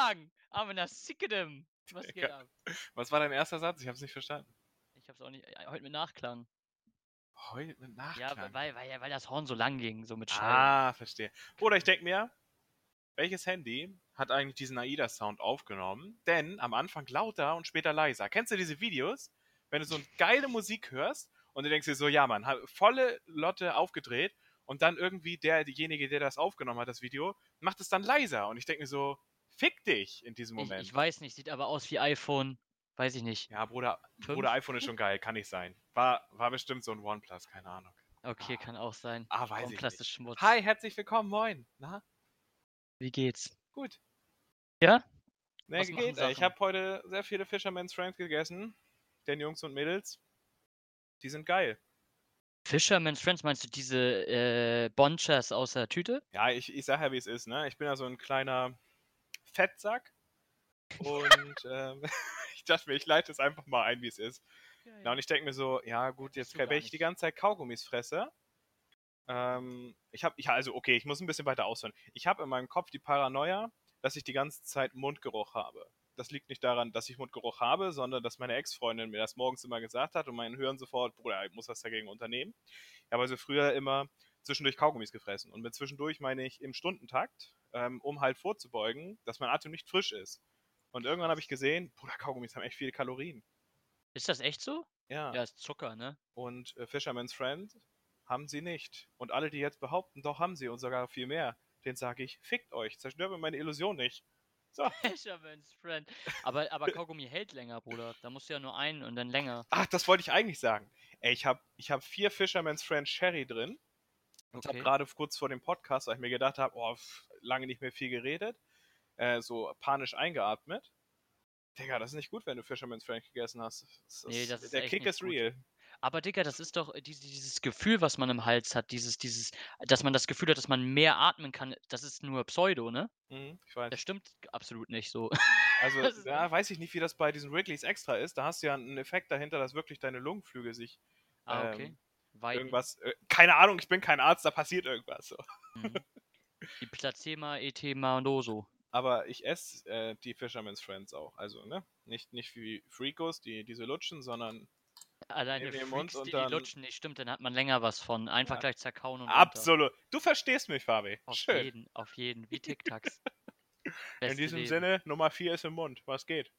sagen. Aber na Sickedem. Was geht Ja. ab? Was war dein erster Satz? Ich hab's nicht verstanden. Ich hab's auch nicht. äh, Heute mit Nachklang. Heute mit Ja, Nachklang. weil, weil, weil das Horn so lang ging, so mit Schall. ah, verstehe. Oder ich denke mir, welches Handy hat eigentlich diesen AIDA-Sound aufgenommen? Denn am Anfang lauter und später leiser. Kennst du diese Videos? Wenn du so eine geile Musik hörst und du denkst dir so, ja Mann, volle Lotte aufgedreht und dann irgendwie der, derjenige, der das aufgenommen hat, das Video, macht es dann leiser. Und ich denke mir so, fick dich in diesem Ich, Moment. ich weiß nicht, sieht aber aus wie iPhone. Weiß ich nicht. ja, Bruder? Bruder, iPhone ist schon geil, kann nicht sein. War, war bestimmt so ein OnePlus, keine Ahnung. Okay, kann auch sein. Ah, weiß ich OnePlus nicht. ist Schmutz. Hi, herzlich willkommen, moin. Na, Wie geht's? gut. Ja? Ne, Was machen geht. äh, Ich habe heute sehr viele Fisherman's Friends gegessen. Den Jungs und Mädels. Die sind geil. Fisherman's Friends, meinst du diese äh, Bonchas aus der Tüte? Ja, ich, ich sag ja, wie es ist, ne? Ich bin ja so ein kleiner Fettsack. Und ähm, ich dachte mir, ich leite es einfach mal ein, wie es ist. Ja, und ich denke mir so, ja gut, jetzt, wenn ich die ganze Zeit Kaugummis fresse, ähm, ich habe, ich, also okay, ich muss ein bisschen weiter ausholen. Ich habe in meinem Kopf die Paranoia, dass ich die ganze Zeit Mundgeruch habe. Das liegt nicht daran, dass ich Mundgeruch habe, sondern dass meine Ex-Freundin mir das morgens immer gesagt hat und mein Hören sofort, Bruder, ich muss was dagegen unternehmen. Ich habe also früher immer zwischendurch Kaugummis gefressen. Und mit zwischendurch meine ich im Stundentakt, ähm, um halt vorzubeugen, dass mein Atem nicht frisch ist. Und irgendwann habe ich gesehen, Bruder, Kaugummis haben echt viele Kalorien. Ist das echt so? Ja. Ja, ist Zucker, ne? Und äh, Fisherman's Friend haben sie nicht. Und alle, die jetzt behaupten, doch haben sie und sogar viel mehr, denen sage ich, fickt euch, zerstört mir meine Illusion nicht. So. Fisherman's Friend. Aber, aber Kaugummi hält länger, Bruder. Da musst du ja nur einen und dann länger. Ach, das wollte ich eigentlich sagen. Ey, ich habe ich hab vier Fisherman's Friend Sherry drin. Und habe Okay. gerade kurz vor dem Podcast, weil ich mir gedacht habe, oh, lange nicht mehr viel geredet, äh, so panisch eingeatmet. Digga, das ist nicht gut, wenn du Fisherman's Friend gegessen hast. Das Nee, das ist der Kick ist gut. real. Aber Digga, das ist doch äh, dieses, Gefühl, was man im Hals hat, dieses, dieses, dass man das Gefühl hat, dass man mehr atmen kann, das ist nur Pseudo, ne? Mhm, ich weiß. Das stimmt absolut nicht so. Also, da weiß ich nicht, wie das bei diesen Wrigley's extra ist. Da hast du ja einen Effekt dahinter, dass wirklich deine Lungenflügel sich Ah, okay. Ähm, Weiden. irgendwas. Äh, keine Ahnung, ich bin kein Arzt, da passiert irgendwas. So. Mhm. Die Placema, Etema und Oso. Aber ich esse äh, die Fisherman's Friends auch. Also, ne? Nicht, nicht wie Freakos, die diese lutschen, sondern Alleine Mund Freaks, und die, dann- die lutschen nicht, stimmt, dann hat man länger was von. Einfach Ja. gleich zerkauen und runter. absolut. Du verstehst mich, Fabi. Auf Schön. jeden, auf jeden, wie Tic-Tacs. In diesem Leben. Sinne, Nummer 4 ist im Mund. Was geht?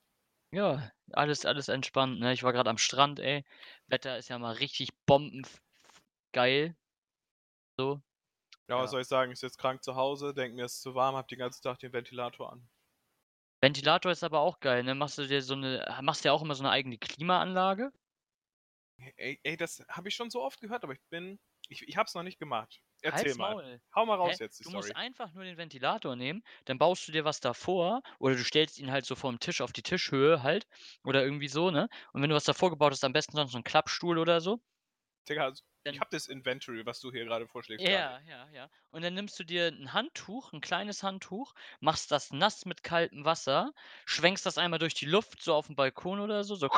Ja, alles, alles entspannt, ne? Ich war gerade am Strand, ey. Wetter ist ja mal richtig bombengeil. So. Ja, was Ja. soll ich sagen? Ich sitze krank zu Hause, denke mir, es ist zu warm, hab den ganzen Tag den Ventilator an. Ventilator ist aber auch geil, ne? Machst du dir so eine, machst du ja auch immer so eine eigene Klimaanlage? Ey, ey das habe ich schon so oft gehört, aber ich bin. Ich, ich hab's noch nicht gemacht. Erzähl Halt's mal. Maul. Hau mal raus Hä? jetzt die Du Story. musst einfach nur den Ventilator nehmen, dann baust du dir was davor oder du stellst ihn halt so vom Tisch auf die Tischhöhe halt oder irgendwie so, ne? Und wenn du was davor gebaut hast, am besten sonst so einen Klappstuhl oder so. Digga, also, ich hab das Inventory, was du hier gerade vorschlägst. Ja, ja, ja. Und dann nimmst du dir ein Handtuch, ein kleines Handtuch, machst das nass mit kaltem Wasser, schwenkst das einmal durch die Luft, so auf dem Balkon oder so, so.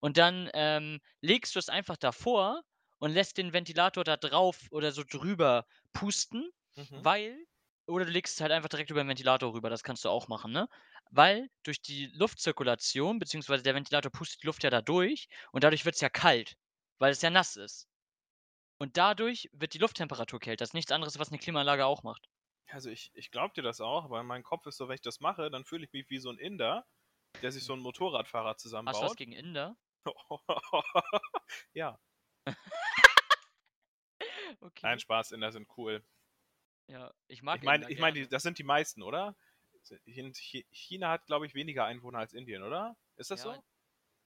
Und dann ähm, legst du es einfach davor und lässt den Ventilator da drauf oder so drüber pusten, Mhm. weil, oder du legst es halt einfach direkt über den Ventilator rüber, das kannst du auch machen, ne? Weil durch die Luftzirkulation, beziehungsweise der Ventilator pustet die Luft ja da durch und dadurch wird es ja kalt, weil es ja nass ist. Und dadurch wird die Lufttemperatur kälter. Das ist nichts anderes, was eine Klimaanlage auch macht. Also ich, ich glaub dir das auch, aber mein Kopf ist so, wenn ich das mache, dann fühle ich mich wie so ein Inder, der sich so ein Motorradfahrer Hast du was zusammenbaut. gegen Inder? ja, Okay. nein, Spaß, Inder sind cool. ja, ich mag Ich meine, ich mein, das sind die meisten, oder? Chin- Chi- China hat, glaube ich, weniger Einwohner als Indien, oder? Ist das Ja, so?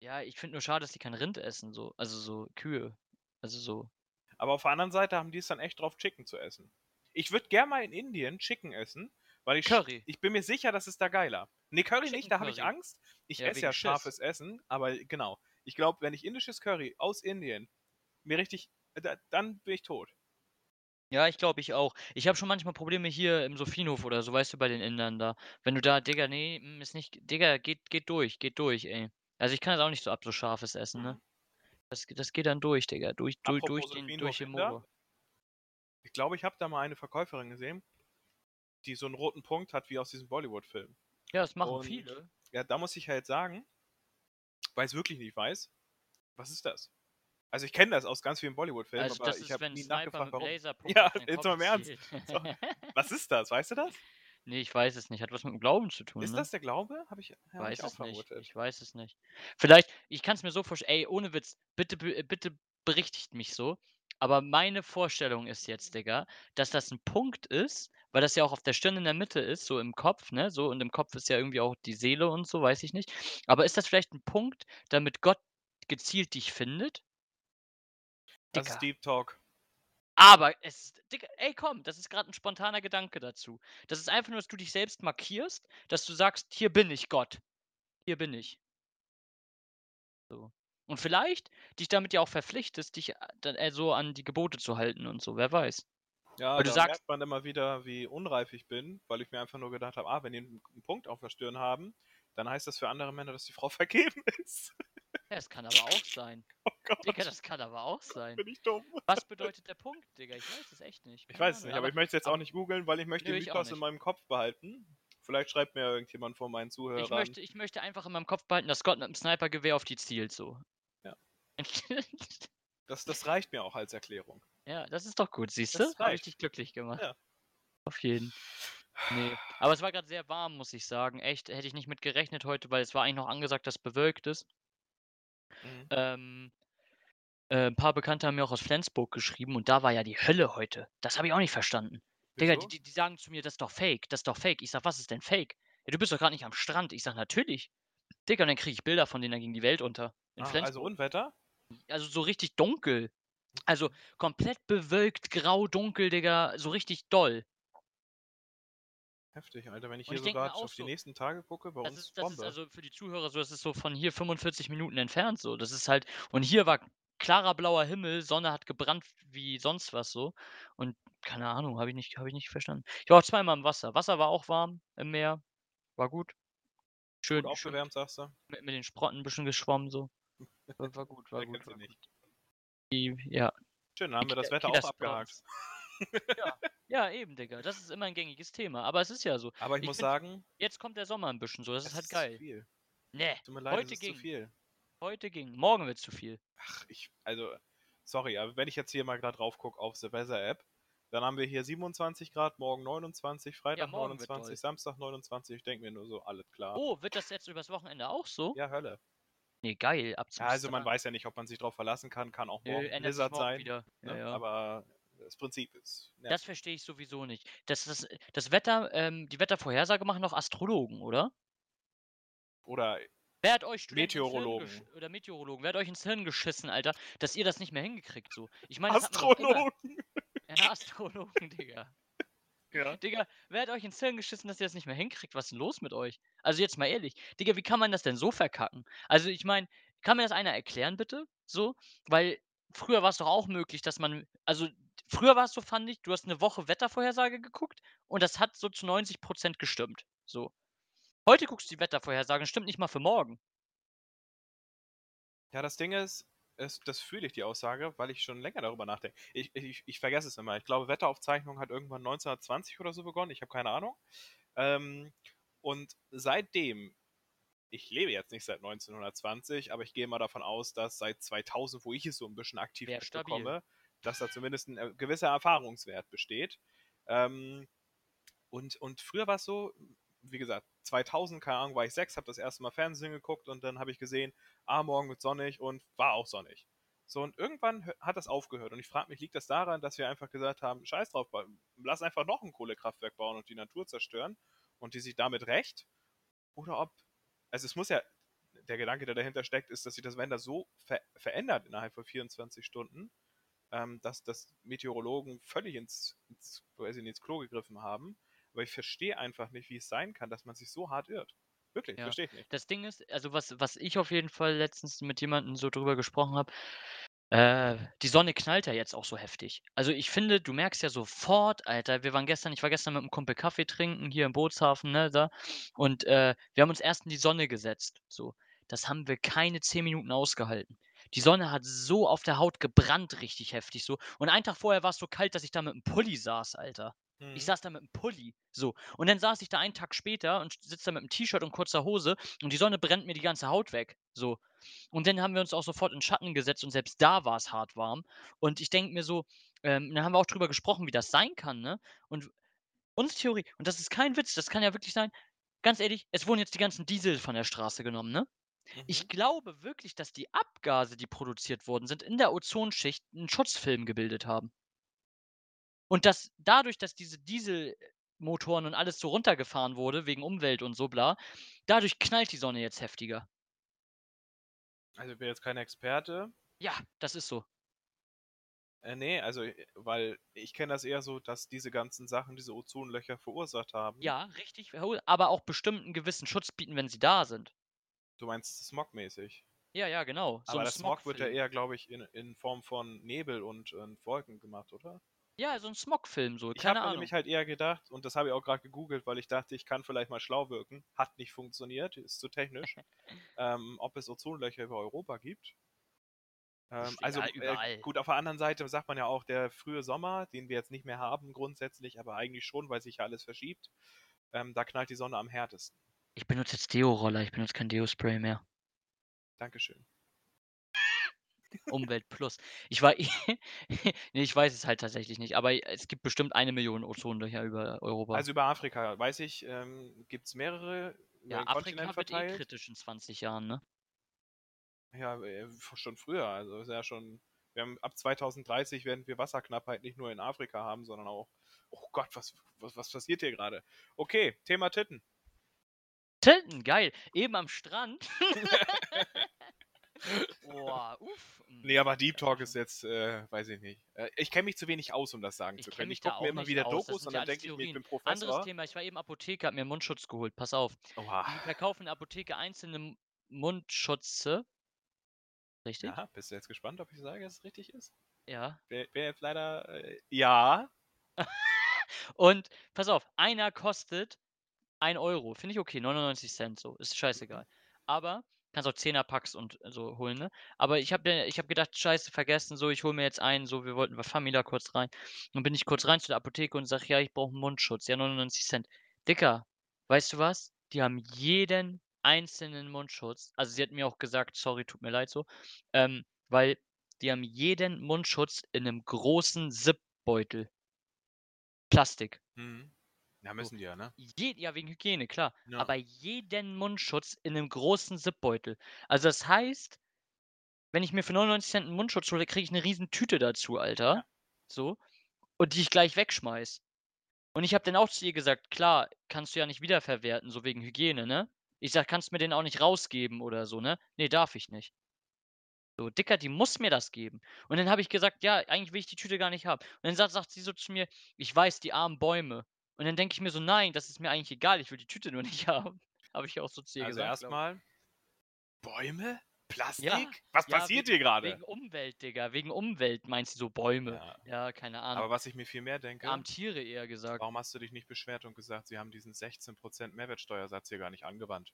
Ja, ich finde nur schade, dass die kein Rind essen, so. Also so Kühe. Also so. Aber auf der anderen Seite haben die es dann echt drauf, Chicken zu essen. Ich würde gerne mal in Indien Chicken essen, weil ich, Curry. ich bin mir sicher, das ist da geiler. Nee, Curry Chicken nicht, da habe ich. Angst. Ich Ja, esse ja scharfes Essen, aber genau. Ich glaube, wenn ich indisches Curry aus Indien mir richtig, da, dann bin ich tot. Ja, ich glaube ich auch. Ich habe schon manchmal Probleme hier im Sophienhof oder so, weißt du, bei den Indern da. Wenn du da, Digga, nee, mm, ist nicht. Digga, geht, geht durch, geht durch, ey. Also ich kann das auch nicht so ab so scharfes Essen, ne? Das, das geht dann durch, Digga. Durch, durch, Apropos durch, den, durch den. Motor. Ich glaube, ich habe da mal eine Verkäuferin gesehen, die so einen roten Punkt hat wie aus diesem Bollywood-Film. Ja, das machen Und viele. ja, da muss ich halt sagen, weil ich es wirklich nicht weiß, was ist das? Also ich kenne das aus ganz vielen Bollywood-Filmen, Also aber ich habe nie Sniper nachgefragt, warum. Ja, jetzt mal im Ernst. So, Was ist das? Weißt du das? Nee, ich weiß es nicht. Hat was mit dem Glauben zu tun, Ist ne? das der Glaube? Habe ich, hab Weiß ich auch es nicht. vermutet. Ich weiß es nicht. Vielleicht, ich kann es mir so vorstellen, ey, ohne Witz, bitte, bitte berichtigt mich so. Aber meine Vorstellung ist jetzt, Digga, dass das ein Punkt ist, weil das ja auch auf der Stirn in der Mitte ist, so im Kopf, ne? So, und im Kopf ist ja irgendwie auch die Seele und so, weiß ich nicht. Aber ist das vielleicht ein Punkt, damit Gott gezielt dich findet? Das ist Deep Talk. Aber es, Digga, ey, komm, das ist gerade ein spontaner Gedanke dazu. Das ist einfach nur, dass du dich selbst markierst, dass du sagst, hier bin ich Gott. Hier bin ich. So. Und vielleicht dich damit ja auch verpflichtest, dich äh, dann, äh, so an die Gebote zu halten und so, wer weiß. Ja, Weil du da sagst- merkt man immer wieder, wie unreif ich bin, weil ich mir einfach nur gedacht habe, ah, wenn die einen einen Punkt auf der Stirn haben, dann heißt das für andere Männer, dass die Frau vergeben ist. Ja, das kann aber auch sein. Oh Gott, Digga, das kann aber auch sein. bin ich dumm. Was bedeutet der Punkt, Digga? Ich weiß es echt nicht. Ich Keine weiß es nicht, aber ich möchte es jetzt auch nicht googeln, weil ich möchte den ich Mythos in meinem Kopf behalten. Vielleicht schreibt mir ja irgendjemand von meinen Zuhörern. ich möchte, ich möchte einfach in meinem Kopf behalten, dass Gott mit dem Snipergewehr auf die zielt, so. Ja. das, das reicht mir auch als Erklärung. ja, das ist doch gut, siehst du? Das Habe ich dich glücklich gemacht. Ja. Auf jeden. Nee. Aber es war gerade sehr warm, muss ich sagen. Echt, hätte ich nicht mit gerechnet heute, weil es war eigentlich noch angesagt, dass bewölkt ist. Mhm. Ähm, äh, ein paar Bekannte haben mir auch aus Flensburg geschrieben und da war ja die Hölle heute. Das habe ich auch nicht verstanden. Digga, die, die, die sagen zu mir, das ist doch fake, das ist doch fake. Ich sag, was ist denn fake? Ja, du bist doch gerade nicht am Strand. Ich sag, natürlich. Digga, und dann kriege ich Bilder von denen, da ging die Welt unter. In Ah, Flensburg. also Unwetter? Also so richtig dunkel. Also komplett bewölkt, grau, dunkel, Digga. So richtig doll. Heftig, Alter. Wenn ich Und hier ich sogar auf die so, nächsten Tage gucke, bei Das uns ist, das ist Bombe. also für die Zuhörer so, das ist so von hier 45 Minuten entfernt so. Das ist halt, und hier war klarer blauer Himmel, Sonne hat gebrannt wie sonst was so. Und keine Ahnung, habe ich nicht, habe ich nicht verstanden. Ich war auch zweimal im Wasser. Wasser war auch warm im Meer. War gut. Schön, Gut aufgewärmt, sagst du? mit, mit den Sprotten ein bisschen geschwommen so. War, war gut, war gut. War nicht? gut. Die, ja. Schön, dann haben wir das Wetter auch abgehakt. Ja. ja, eben, Digga. Das ist immer ein gängiges Thema. Aber es ist ja so. Aber ich, Ich muss find- sagen, Jetzt kommt der Sommer ein bisschen so. Das ist halt zu geil. viel. Nee, Tut mir leid, heute ging. zu viel. Heute ging. Morgen wird zu viel. Ach, ich, also, sorry, aber wenn ich jetzt hier mal gerade drauf gucke auf The Weather App, dann haben wir hier 27 Grad, morgen 29, Freitag morgen wird 29, doll. Samstag 29. Ich denke mir nur so, alles klar. Oh, wird das jetzt übers Wochenende auch so? Ja, Hölle. Nee, geil. Ab Ja, also man weiß ja nicht, ob man sich drauf verlassen kann, kann auch Nö, morgen sich Blizzard morgen sein. wieder. Ja, Ne? ja. Aber das Prinzip ist. Das nervig. verstehe ich sowieso nicht. Das, das, das Wetter, ähm, die Wettervorhersage machen doch Astrologen, oder? Oder Wer hat euch Studenten Meteorologen. oder Meteorologen, wer hat euch ins Hirn geschissen, Alter, dass ihr das nicht mehr hingekriegt so? Ich meine, das Astrologen. Ja, Astrologen, Digga. Ja. Digga, wer hat euch ins Hirn geschissen, dass ihr das nicht mehr hinkriegt? Was ist denn los mit euch? Also jetzt mal ehrlich, Digga, wie kann man das denn so verkacken? Also ich meine, kann mir das einer erklären, bitte? So? Weil früher war es doch auch möglich, dass man, also früher war es so, fand ich, du hast eine Woche Wettervorhersage geguckt und das hat so zu 90% gestimmt. So. Heute guckst du die Wettervorhersage stimmt nicht mal für morgen. Ja, das Ding ist, es, das fühle ich die Aussage, weil ich schon länger darüber nachdenke. Ich, ich, ich vergesse es immer. Ich glaube, Wetteraufzeichnung hat irgendwann 1920 oder so begonnen. Ich habe keine Ahnung. Ähm, und seitdem, ich lebe jetzt nicht seit 1920, aber ich gehe mal davon aus, dass seit 2000, wo ich es so ein bisschen aktiv Wär stabil. Dass da zumindest ein äh, gewisser Erfahrungswert besteht. Ähm, und, und früher war es so, wie gesagt, 2000, keine Ahnung, war ich sechs, habe das erste Mal Fernsehen geguckt und dann habe ich gesehen, ah, morgen wird sonnig und war auch sonnig. So, und irgendwann hat das aufgehört. Und ich frage mich, liegt das daran, dass wir einfach gesagt haben, scheiß drauf, lass einfach noch ein Kohlekraftwerk bauen und die Natur zerstören und die sich damit recht? Oder ob, also es muss ja, der Gedanke, der dahinter steckt, ist, dass sich das Wetter so ver verändert innerhalb von 24 Stunden, ähm, dass, dass Meteorologen völlig ins, ins, weiß ich ins Klo gegriffen haben. Aber ich verstehe einfach nicht, wie es sein kann, dass man sich so hart irrt. Wirklich, Ja. verstehe ich nicht. Das Ding ist, also was, was ich auf jeden Fall letztens mit jemandem so drüber gesprochen habe, äh, die Sonne knallt ja jetzt auch so heftig. Also ich finde, du merkst ja sofort, Alter, wir waren gestern, ich war gestern mit einem Kumpel Kaffee trinken hier im Bootshafen, ne, da, und äh, wir haben uns erst in die Sonne gesetzt. So, das haben wir keine zehn Minuten ausgehalten. Die Sonne hat so auf der Haut gebrannt, richtig heftig so. Und einen Tag vorher war es so kalt, dass ich da mit einem Pulli saß, Alter. Ich Mhm. saß da mit 'm Pulli, so. Und dann saß ich da einen Tag später und sitze da mit 'm T-Shirt und kurzer Hose und die Sonne brennt mir die ganze Haut weg, so. Und dann haben wir uns auch sofort in Schatten gesetzt und selbst da war's hart warm. Und ich denke mir so ähm, dann haben wir auch drüber gesprochen, wie das sein kann, ne? Und unsere Theorie und das ist kein Witz, das kann ja wirklich sein ganz ehrlich, es wurden jetzt die ganzen Diesel von der Straße genommen, ne? Ich Mhm. glaube wirklich, dass die Abgase, die produziert worden sind, in der Ozonschicht 'n Schutzfilm gebildet haben. Und dass dadurch, dass diese Dieselmotoren und alles so runtergefahren wurde wegen Umwelt und so bla, dadurch knallt die Sonne jetzt heftiger. Also, ich bin jetzt kein Experte. Ja, das ist so. Äh, ne, also, äh, weil ich kenne das eher so, dass diese ganzen Sachen diese Ozonlöcher verursacht haben. Ja, richtig, aber auch bestimmt 'n gewissen Schutz bieten, wenn sie da sind. Du meinst smogmäßig? Ja, ja, genau, so Aber der Smog wird ja eher, glaube ich, in in Form von Nebel und und Wolken gemacht, oder? Ja, so 'n Smogfilm so, Ich habe nämlich halt eher gedacht und das habe ich auch grad gegoogelt, weil ich dachte, ich kann vielleicht mal schlau wirken. Hat nicht funktioniert, ist zu technisch. Ähm, ob es Ozonlöcher über Europa gibt. Ähm, also, äh, gut, auf der anderen Seite sagt man ja auch, der frühe Sommer, den wir jetzt nicht mehr haben grundsätzlich, aber eigentlich schon, weil sich ja alles verschiebt, ähm, da knallt die Sonne am härtesten. Ich benutze jetzt Deo-Roller, ich benutze kein Deo-Spray mehr. Dankeschön. Umwelt plus. Ich wei ne, ich weiß es halt tatsächlich nicht, aber es gibt bestimmt 1.000.000 Ozonlöcher über Europa. Also, über Afrika weiß ich, ähm, gibt's mehrere über Ja, Afrika wird eh kritisch in 20 Jahren, ne? Ja, äh, schon früher, also, ist ja schon wir haben ab 2030 werden wir Wasserknappheit nicht nur in Afrika haben, sondern auch oh Gott, was was was passiert hier grade? Okay, Thema Titten. Titten, geil. Eben am Strand. Boah, uff. Ne, aber Deep Talk ist jetzt, äh, weiß ich nicht. Äh, ich kenne mich zu wenig aus, um das sagen Ich zu können. Ich gucke mir immer wieder aus, Dokus und ja dann denke ich mir, ich bin Anderes Professor. Thema, ich war eben Apotheker, habe mir Mundschutz geholt, pass auf. Oha. Die verkaufen in der Apotheke einzelne Mundschutze. Richtig? Ja, bist du jetzt gespannt, ob ich sage, dass es richtig ist? Ja. Wäre wäre jetzt leider, äh, ja. Und pass auf, einer kostet 1 €. Finde ich okay, 99 so, ist Mhm. scheißegal. Aber kannst auch Zehner-Packs und so holen, ne? Aber ich habe mir ich habe gedacht: „Scheiße, vergessen, so, ich hole mir jetzt einen, so, wir wollten wir fahren wieder kurz rein.“ Dann bin ich kurz rein zu der Apotheke und sage: „Ja, ich brauche 'n Mundschutz.“ Ja, 99 Dicker, weißt du was? Die haben jeden einzelnen Mundschutz also, sie hat mir auch gesagt: „Sorry, tut mir leid so“, ähm, weil die haben jeden Mundschutz in 'nem großen Zip-Beutel. Plastik. Mhm. Ja, müssen die ja, ne? Je ja, wegen Hygiene, klar. Ja. Aber jeden Mundschutz in 'nem großen Zip-Beutel. Also, das heißt, wenn ich mir für 99 'n Mundschutz hole, kriege ich 'ne riesen Tüte dazu, Alter, Ja. so, und die ich gleich wegschmeiße. Und ich habe dann auch zu ihr gesagt: „Klar, kannst du ja nicht wiederverwerten, so wegen Hygiene, ne?“ Ich sage: „Kannst mir den auch nicht rausgeben oder so, ne?“ „Ne, darf ich nicht.“ So: „Dicker, die muss mir das geben.“ Und dann habe ich gesagt: „Ja, eigentlich will ich die Tüte gar nicht haben.“ Und dann sagt sagt sie so zu mir: „Ich weiß, die armen Bäume.“ Und dann denke ich mir so: „Nein, das ist mir eigentlich egal, ich will die Tüte nur nicht haben.“ Habe ich auch so zu ihr Also, gesagt, erst glaube ich. mal Bäume? Plastik? Ja, Was ja, passiert wegen hier grade? wegen Umwelt, Digga, wegen Umwelt meint sie so Bäume. Ja. Ja, keine Ahnung. Aber was ich mir viel mehr denke Armen Tiere eher gesagt. warum hast du dich nicht beschwert und gesagt, sie haben diesen 16 % Mehrwertsteuersatz hier gar nicht angewandt?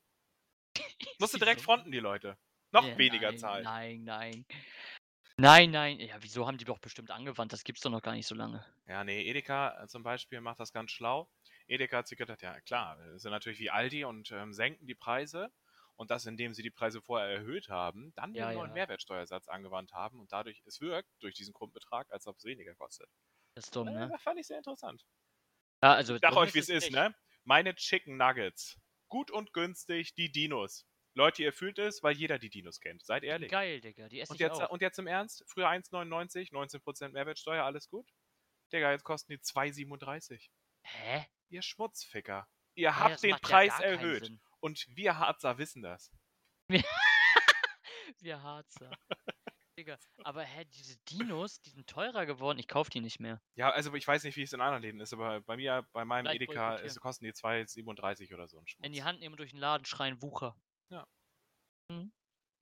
Musst du direkt fronten, die Leute. Noch weniger nein, zahlen. nein, nein. Nein, nein. Ja, wieso haben die doch bestimmt angewandt? Das gibt's doch noch gar nicht so lange. Ja, ne, Edeka, äh, zum Beispiel macht das ganz schlau. Edeka hat sich gedacht: „Ja klar, sind natürlich wie Aldi und, ähm, senken die Preise und das, indem sie die Preise vorher erhöht haben, dann Ja, den neuen ja. Mehrwertsteuersatz angewandt haben und dadurch es wirkt durch diesen Grundbetrag, als ob's weniger kostet.“ Das ist dumm, Äh, ne? das fand ich sehr interessant. Ja, also Ich dumm euch, wie's ist, nicht. ne? Meine Chicken Nuggets. Gut und günstig, die Dinos. Leute, ihr fühlt es, weil jeder die Dinos kennt. Seid ehrlich. geil, Digga, die esse Und jetzt, auch. und jetzt im Ernst? Früher 1,99, 19 % Mehrwertsteuer, alles gut? Digga, jetzt kosten die 2,37. Hä? Ihr Schmutzficker. Ihr Hä, habt den ja Preis keinen erhöht. Und wir Harzer wissen das. Wir Harzer. Digga, aber hä, diese Dinos, die sind teurer geworden. Ich kaufe die nicht mehr. Ja, also ich weiß nicht, wie es in anderen Läden ist, aber bei mir, bei meinem Edeka ist, kosten die 2,37 oder so ein In die Schmutz. Hand nehmen und durch den Laden schreien, Wucher. Ja. Mhm.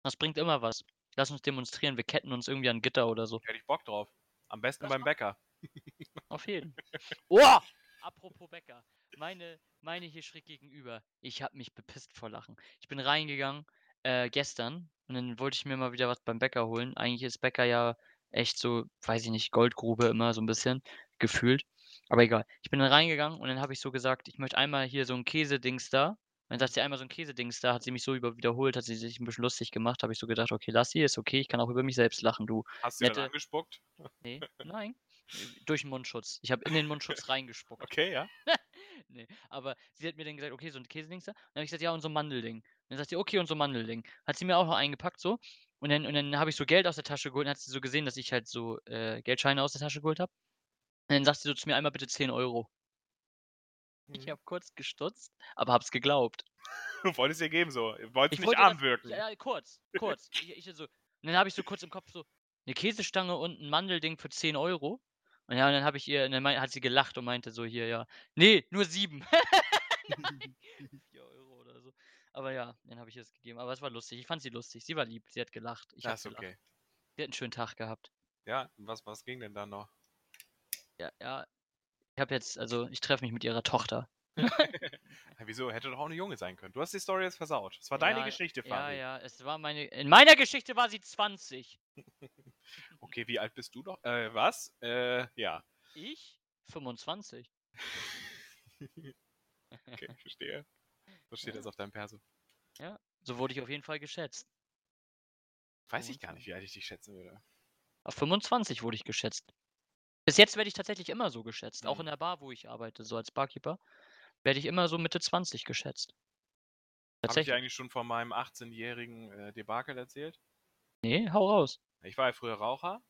Das bringt immer was. Lass uns demonstrieren, wir ketten uns irgendwie an Gitter oder so. Hätte ich Bock drauf. Am besten Das beim Bäcker. Auf jeden. Oh! Apropos Bäcker. Meine, meine hier schräg gegenüber. Ich habe mich bepisst vor Lachen. Ich bin reingegangen, äh, gestern und dann wollte ich mir mal wieder was beim Bäcker holen. Eigentlich ist Bäcker ja echt so, weiß ich nicht, Goldgrube immer so ein bisschen gefühlt. Aber egal. Ich bin dann reingegangen und dann habe ich so gesagt: „Ich möchte einmal hier so 'n Käsedings da.“ Dann sagt sie: „Einmal so 'n Käsedings da.“ Hat sie mich so über wiederholt, hat sie sich 'n bisschen lustig gemacht. Habe ich so gedacht: „Okay, lass sie, ist okay, ich kann auch über mich selbst lachen, du Hast du sie dann nette“ angespuckt? Ne, nein, durch 'n Mundschutz. Ich habe in den Mundschutz reingespuckt. Okay, ja. Ne, aber sie hat mir dann gesagt: „Okay, so 'n Käsedings da?“ Dann habe ich gesagt: „Ja, und so 'n Mandelding.“ Dann sagt sie: „Okay, und so 'n Mandelding.“ Hat sie mir auch noch eingepackt so und dann und dann habe ich so Geld aus der Tasche geholt, dann hat sie so gesehen, dass ich halt so, äh, Geldscheine aus der Tasche geholt habe. Und dann sagt sie so zu mir: „Einmal bitte 10 €.“ Ich Mhm. habe kurz gestutzt, aber habe es geglaubt. Du wolltest ihr geben so. Wolltest Ich nicht wollte arm das wirken. ja, ja, kurz, kurz. Ich ich so und dann habe ich so kurz im Kopf so: „'Ne Käsestange und 'n Mandelding für 10 €?“ Und ja, und dann habe ich ihr und dann mei hat sie gelacht und meinte so hier, ja: „Ne, nur 7.“ Nein, 4 € oder so. Aber ja, dann habe ich ihr das gegeben. Aber es war lustig. Ich fand sie lustig. Sie war lieb. Sie hat gelacht. Ich habe Das ist gelacht. okay. Sie hat 'n schönen Tag gehabt. Ja, was was ging denn da noch? Ja, ja. Ich habe jetzt also, ich treffe mich mit ihrer Tochter. Ja, wieso? Hätte doch auch 'ne Junge sein können. Du hast die Story jetzt versaut. Es war deine Ja, Geschichte, ja, Fabi. ja, es war meine in meiner Geschichte war sie 20. Okay, wie alt bist du noch? Äh, was? Äh, ja. Ich? 25. Okay, verstehe. So steht das Ja. auf deinem Perso. Ja, so wurde ich auf jeden Fall geschätzt. Weiß ich gar nicht, 25. wie alt ich dich schätzen würde. Auf 25 wurde ich geschätzt. Bis jetzt werde ich tatsächlich immer so geschätzt. Auch Mhm. in der Bar, wo ich arbeite, so als Barkeeper, werde ich immer so Mitte 20 geschätzt. Habe ich dir eigentlich schon von meinem achtzehnjährigen, äh, Debakel erzählt? Ne, hau raus. Ich war ja früher Raucher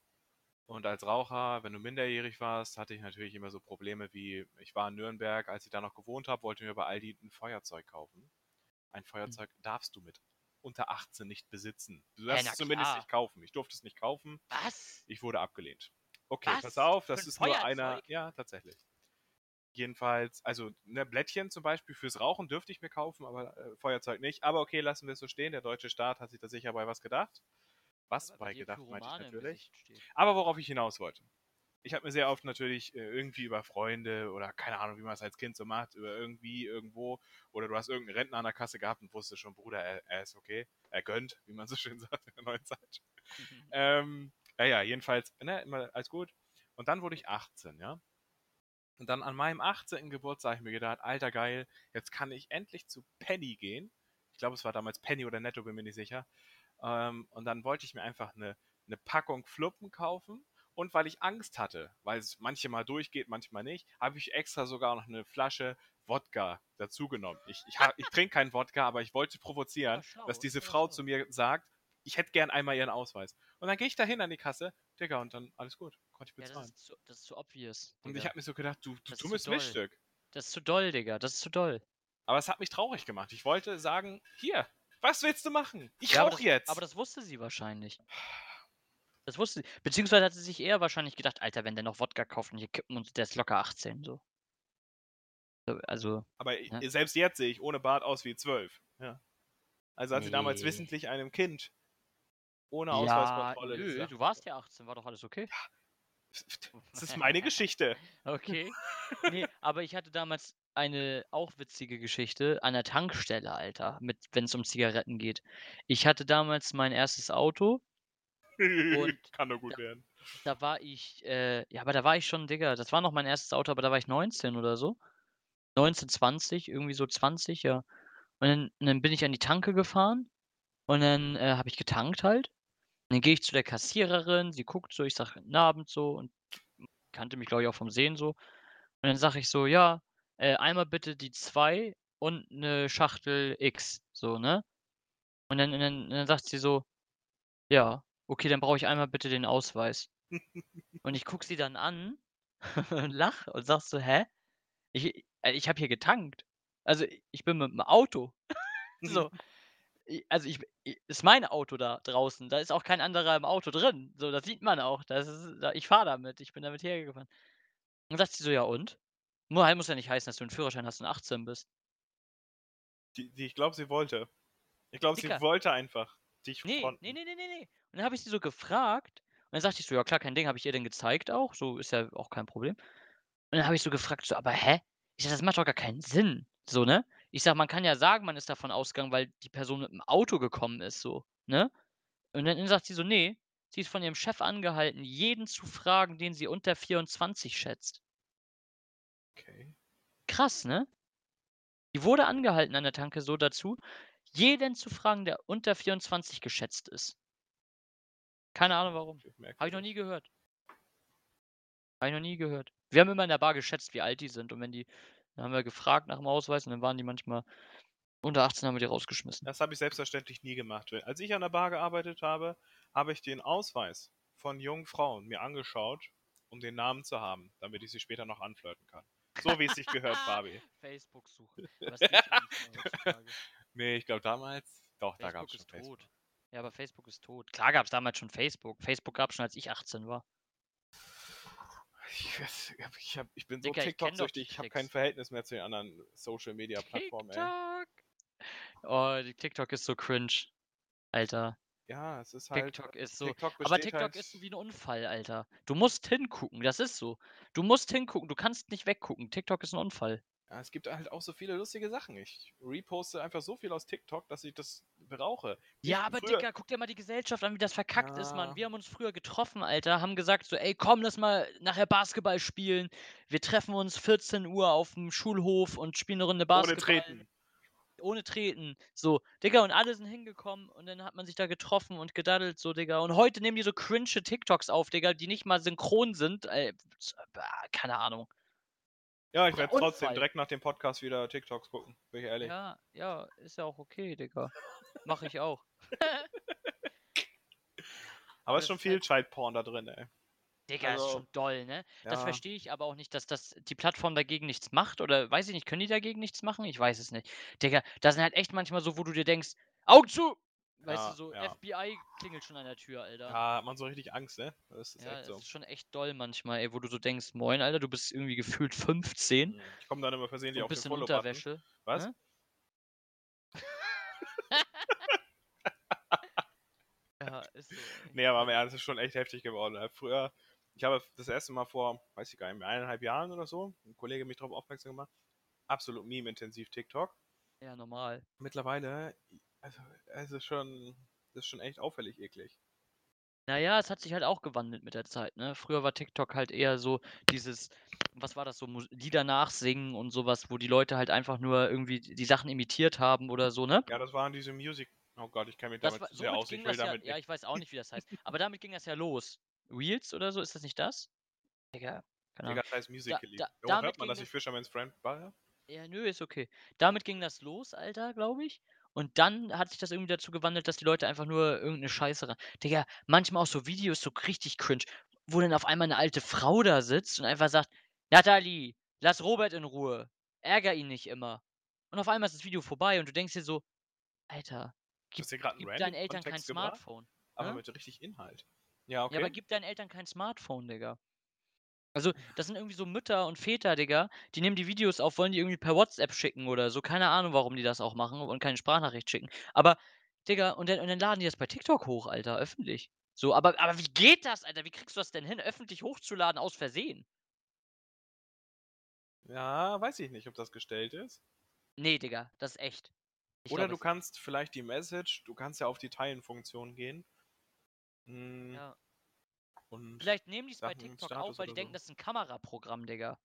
und als Raucher, wenn du minderjährig warst, hatte ich natürlich immer so Probleme wie ich war in Nürnberg, als ich da noch gewohnt habe, wollte mir bei Aldi 'n Feuerzeug kaufen. Ein Hm. Feuerzeug darfst du mit unter 18 nicht besitzen. Du Hä, darfst na es zumindest klar. nicht kaufen. Ich durfte es nicht kaufen. Was? Ich wurde abgelehnt. Okay, pass Was? auf, Für das ist nur einer Feuerzeug? ja, tatsächlich. Jedenfalls also, ne, Blättchen zum Beispiel fürs Rauchen dürfte ich mir kaufen, aber, äh, Feuerzeug nicht. Aber okay, lassen wir es so stehen. Der deutsche Staat hat sich da sicher bei was gedacht. Was Weil bei gedacht, meinte ich natürlich. Aber worauf ich hinaus wollte. Ich habe mir sehr oft natürlich, äh, irgendwie über Freunde oder keine Ahnung, wie man's als Kind so macht, über irgendwie, irgendwo oder du hast irgend 'n Rentner an der Kasse gehabt und wusstest schon: „Bruder, er er ist okay. Er gönnt“, wie man so schön sagt in der neuen Zeit. Ähm, na ja, jedenfalls, ne, immer alles gut. Und dann wurde ich 18, ja? Und dann an meinem 18. Geburtstag habe ich mir gedacht: „Alter geil, jetzt kann ich endlich zu Penny gehen.“ Ich glaube, es war damals Penny oder Netto, bin mir nicht sicher. Ähm, und dann wollte ich mir einfach 'ne 'ne Packung Fluppen kaufen und weil ich Angst hatte, weil's manchmal durchgeht, manchmal nicht, habe ich extra sogar noch 'ne Flasche Wodka dazu genommen. Ich ich ich trinke keinen Wodka, aber ich wollte provozieren, dass diese Frau zu mir sagt: „Ich hätte gern einmal Ihren Ausweis.“ Und dann gehe ich dahin an die Kasse, Digga, und dann alles gut, konnte ich Ja, das bezahlen. ist zu das ist zu obvious, Und ich Digga. habe mir so gedacht: „Du du dummes. Miststück.“ Das ist zu doll, Digga. Das ist zu doll. Aber es hat mich traurig gemacht. Ich wollte sagen: „Hier, was willst du machen? Ich Ja, rauche das aber jetzt!“ das wusste sie wahrscheinlich. Das wusste sie. Beziehungsweise hat sie sich eher wahrscheinlich gedacht: „Alter, wenn der noch Wodka kauft und hier kippen und der ist locker 18“, so. Also, Aber i ne? selbst jetzt sehe ich ohne Bart aus wie 12, ja. Also, hat sie damals wissentlich einem Kind ohne Ja, Ausweiskontrolle nö, du warst ja 18, war doch alles okay. Ja. Das ist meine Geschichte. Okay. Ne, aber ich hatte damals eine auch witzige Geschichte an der Tankstelle, Alter, mit wenn's um Zigaretten geht. Ich hatte damals mein 1. Auto Kann da gut werden. da war ich, äh ja, aber da war ich schon Digga, das war noch mein 1. Auto, aber da war ich 19 oder so. 19, 20, irgendwie so 20, ja. Und dann und dann bin ich an die Tanke gefahren und dann, äh, habe ich getankt halt. Dann gehe ich zu der Kassiererin, sie guckt so, ich sage: „Guten Abend“, so und kannte mich, glaube ich, auch vom Sehen so. Und dann sage ich so: „Ja, äh, einmal bitte die 2 und 'ne Schachtel X“, so, ne? Und dann dann dann sagt sie so: „Ja, okay, dann brauche ich einmal bitte den Ausweis.“ Und ich gucke sie dann an und lache und sage so: „Hä? Ich äh, ich habe hier getankt. Also, ich bin mit'm Auto.“ So. Also, ich ist mein Auto da draußen. Da ist auch kein anderer im Auto drin. So, das sieht man auch. Das ist ich fahre damit. Ich bin damit hergefahren. Dann sagt sie so: „Ja und?“ Mu muss ja nicht heißen, dass du 'n Führerschein hast und 18 bist. Die die ich glaube, sie wollte. Ich glaube, sie wollte einfach dich Ne, ne, fronten. ne, ne, ne, ne. Und dann habe ich sie so gefragt und dann sagte ich so: „Ja klar, kein Ding.“ Habe ich ihr dann gezeigt auch, so ist ja auch kein Problem. Und dann habe ich so gefragt, so: „Aber hä?“ Ich sage: „Das macht doch gar keinen Sinn“, so, ne? Ich sage: „Man kann ja sagen, man ist davon ausgegangen, weil die Person mit'm Auto gekommen ist so“, ne? Und dann sagt sie so: „Ne, sie ist von ihrem Chef angehalten, jeden zu fragen, den sie unter 24 schätzt.“ krass, ne? Die wurde angehalten an der Tanke so dazu, jeden zu fragen, der unter 24 geschätzt ist. Keine Ahnung warum. Habe ich noch nie gehört. Habe ich noch nie gehört. Wir haben immer in der Bar geschätzt, wie alt die sind. Und wenn die, dann haben wir gefragt nach dem Ausweis und dann waren die manchmal unter 18, haben wir die rausgeschmissen. Das habe ich selbstverständlich nie gemacht. Als ich an der Bar gearbeitet habe, habe ich den Ausweis von jungen Frauen mir angeschaut, um den Namen zu haben, damit ich sie später noch anflirten kann. So wie es sich gehört, Fabi. Facebook suchen. Was? Nee, ich glaube damals, doch, da gab Facebook es schon ist Facebook. tot. Ja, aber Facebook ist tot. Klar gab es damals schon Facebook. Facebook gab es schon, als ich 18 war. Ich, weiß- ich, hab, ich bin so TikTok-süchtig, ich habe kein Verhältnis mehr zu den anderen Social-Media-Plattformen, ey. TikTok! Oh, die TikTok ist so cringe. Alter. Ja, es ist halt. TikTok ist so. TikTok Aber TikTok halt, ist wie ein Unfall, Alter. Du musst hingucken, das ist so. Du musst hingucken, du kannst nicht weggucken. TikTok ist ein Unfall. Ja, es gibt halt auch so viele lustige Sachen. Ich reposte einfach so viel aus TikTok, dass ich das brauche. Wie Ja, aber früher- Dicker, guck dir mal die Gesellschaft an, wie das verkackt ist, Mann. Ja. Wir haben uns früher getroffen, Alter, haben gesagt so, ey, komm, lass mal nachher Basketball spielen. Wir treffen uns 14 Uhr auf dem Schulhof und spielen eine Runde Ohne Basketball. Treten. Ohne Treten. So, Digga, und alle sind hingekommen und dann hat man sich da getroffen und gedaddelt, so, Digga. Und heute nehmen die so cringe TikToks auf, Digga, die nicht mal synchron sind. Äh, keine Ahnung. Ja, ich werde trotzdem direkt nach dem Podcast wieder TikToks gucken, bin ich ehrlich. Ja, ja, ist ja auch okay, Digga. Mach ich auch. aber es ist das schon ist viel halt- Child Porn da drin, ey. Digga, ist Also, schon doll, ne? Das ja. verstehe ich aber auch nicht, dass das die Plattform dagegen nichts macht. Oder weiß ich nicht, können die dagegen nichts machen? Ich weiß es nicht. Digga, da sind halt echt manchmal so, wo du dir denkst, Augen zu! Weißt Ja, du, so ja. FBI klingelt schon an der Tür, Alter. Ja, hat man so richtig Angst, ne? Das ist Ja, echt das so. ist schon echt doll manchmal, ey, wo du so denkst, moin, Alter, du bist irgendwie gefühlt 15 Mhm. Ich komme dann immer versehentlich auf den bist in Follow-Button. Unterwäsche. Was? ne? Ja, ist so. Nee, aber im Ernst, ist schon echt heftig geworden. Früher, ich habe das erste Mal vor, weiß ich gar nicht mehr, eineinhalb Jahren oder so, ein Kollege mich darauf aufmerksam gemacht. Absolut meme-intensiv TikTok. Ja, normal. Mittlerweile, also, es ist schon, das ist schon echt auffällig eklig. Naja, es hat sich halt auch gewandelt mit der Zeit, ne? Früher war TikTok halt eher so dieses, was war das so, Mus Lieder nachsingen und sowas, wo die Leute halt einfach nur irgendwie die Sachen imitiert haben oder so, ne? Ja, das waren diese Music. Oh Gott, ich kenne mich Das damit war, zu sehr somit aus. Ich will das ja, damit ja, nicht. ich weiß auch nicht, wie das heißt, aber damit ging das ja los. Reels oder so, ist das nicht das? Digga, keine Ahnung. Digga, das heißt Musical.ly. da- Jo, damit hört man, ging dass das- ich Fisherman's Friend war? Ja, nö, ist okay. Damit ging das los, Alter, glaube ich. Und dann hat sich das irgendwie dazu gewandelt, dass die Leute einfach nur irgendeine Scheiße ran. Digga, manchmal auch so Videos so richtig cringe, wo dann auf einmal eine alte Frau da sitzt und einfach sagt, Nathalie, lass Robert in Ruhe. Ärger ihn nicht immer. Und auf einmal ist das Video vorbei und du denkst dir so, Alter, einen gib deinen Eltern kein Kontext gebracht, Smartphone. aber Hä? mit richtig Inhalt. Ja, okay. Ja, aber gib deinen Eltern kein Smartphone, Digga. Also, das sind irgendwie so Mütter und Väter, Digga, die nehmen die Videos auf, wollen die irgendwie per WhatsApp schicken oder so. Keine Ahnung, warum die das auch machen und keine Sprachnachricht schicken. Aber, Digga, und dann, und dann laden die das bei TikTok hoch, Alter, öffentlich. So, aber, aber wie geht das, Alter? Wie kriegst du das denn hin, öffentlich hochzuladen aus Versehen? ja, weiß ich nicht, ob das gestellt ist. Nee, Digga, das ist echt. Ich Oder glaub, du kannst vielleicht die Message, du kannst ja auf die Teilen-Funktion gehen. Mm, Ja. Und Vielleicht nehmen die es bei TikTok auf, weil die oder denken, so. das ist ein Kameraprogramm, Digga.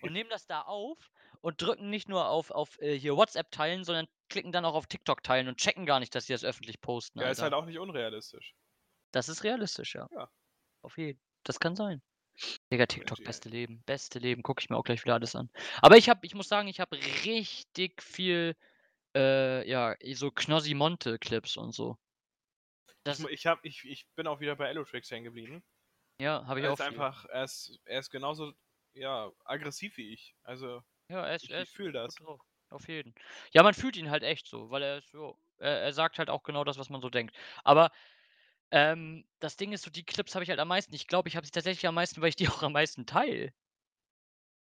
Und nehmen das da auf und drücken nicht nur auf, auf äh, hier WhatsApp teilen, sondern klicken dann auch auf TikTok teilen und checken gar nicht, dass sie das öffentlich posten. ja, ist Alter. halt auch nicht unrealistisch. Das ist realistisch, ja. Ja. Auf jeden Das kann sein. Digga, TikTok, beste Leben. Beste Leben. Gucke ich mir auch gleich wieder alles an. Aber ich habe, ich muss sagen, ich habe richtig viel, äh, ja, so Knossi-Monte-Clips und so. Das, Ich, ich, hab, ich, ich bin auch wieder bei Elotrix hängen geblieben. Ja, habe ich Er auch. ist einfach, er ist, er ist genauso ja, aggressiv wie ich. Also, Ja, er ist, ich, ich fühle das. Auf jeden. Ja, man fühlt ihn halt echt so, weil er ist so, er, er sagt halt auch genau das, was man so denkt. Aber ähm, das Ding ist so, die Clips habe ich halt am meisten. Ich glaube, ich habe sie tatsächlich am meisten, weil ich die auch am meisten teile.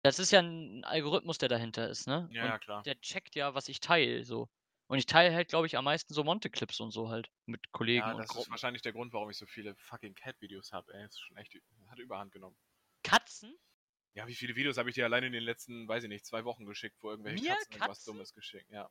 Das ist ja ein Algorithmus, der dahinter ist, ne? Ja, ja, klar. der checkt ja, was ich teile, so. Und ich teile halt, glaube ich, am meisten so Monte-Clips und so halt mit Kollegen Ja, und das ist Gruppen. wahrscheinlich der Grund, warum ich so viele fucking Cat-Videos habe. Ey, ist schon echt, hat Überhand genommen. Katzen? Ja, wie viele Videos habe ich dir allein in den letzten, weiß ich nicht, zwei Wochen geschickt, wo irgendwelche Mir Katzen Katzen? Dummes geschickt. Ja.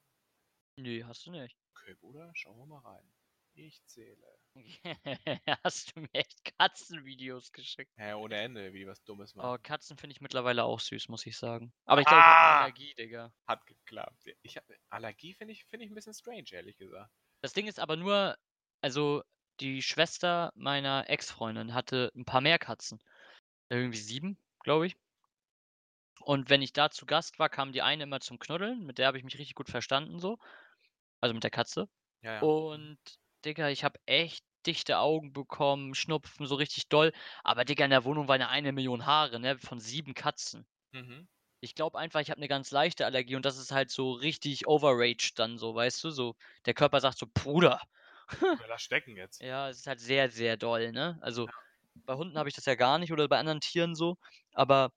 Nee, hast du nicht. Okay, Bruder, schauen wir mal rein. Ich zähle. Hast du mir echt Katzenvideos geschickt? Hä, ohne Ende, wie was Dummes machen. Oh, Katzen finde ich mittlerweile auch süß, muss ich sagen. Aber ich glaube, ich habe Ah! Allergie, Digga. Hat geklappt. Ich hab, Allergie finde ich, find ich ein bisschen strange, ehrlich gesagt. Das Ding ist aber nur, also die Schwester meiner Ex-Freundin hatte ein paar mehr Katzen. Irgendwie sieben, glaube ich. Und wenn ich da zu Gast war, kam die eine immer zum Knuddeln. Mit der habe ich mich richtig gut verstanden, so. Also mit der Katze. Ja, ja. Und, Digga, ich habe echt dichte Augen bekommen, Schnupfen, so richtig doll. Aber, Digga, in der Wohnung waren ja eine Million Haare, ne? Von sieben Katzen. Mhm. Ich glaube einfach, ich habe eine ganz leichte Allergie und das ist halt so richtig overraged dann so, weißt du? So, der Körper sagt so, Bruder. Ja, lass stecken jetzt. Ja, es ist halt sehr, sehr doll, ne? Also bei Hunden habe ich das ja gar nicht oder bei anderen Tieren so. Aber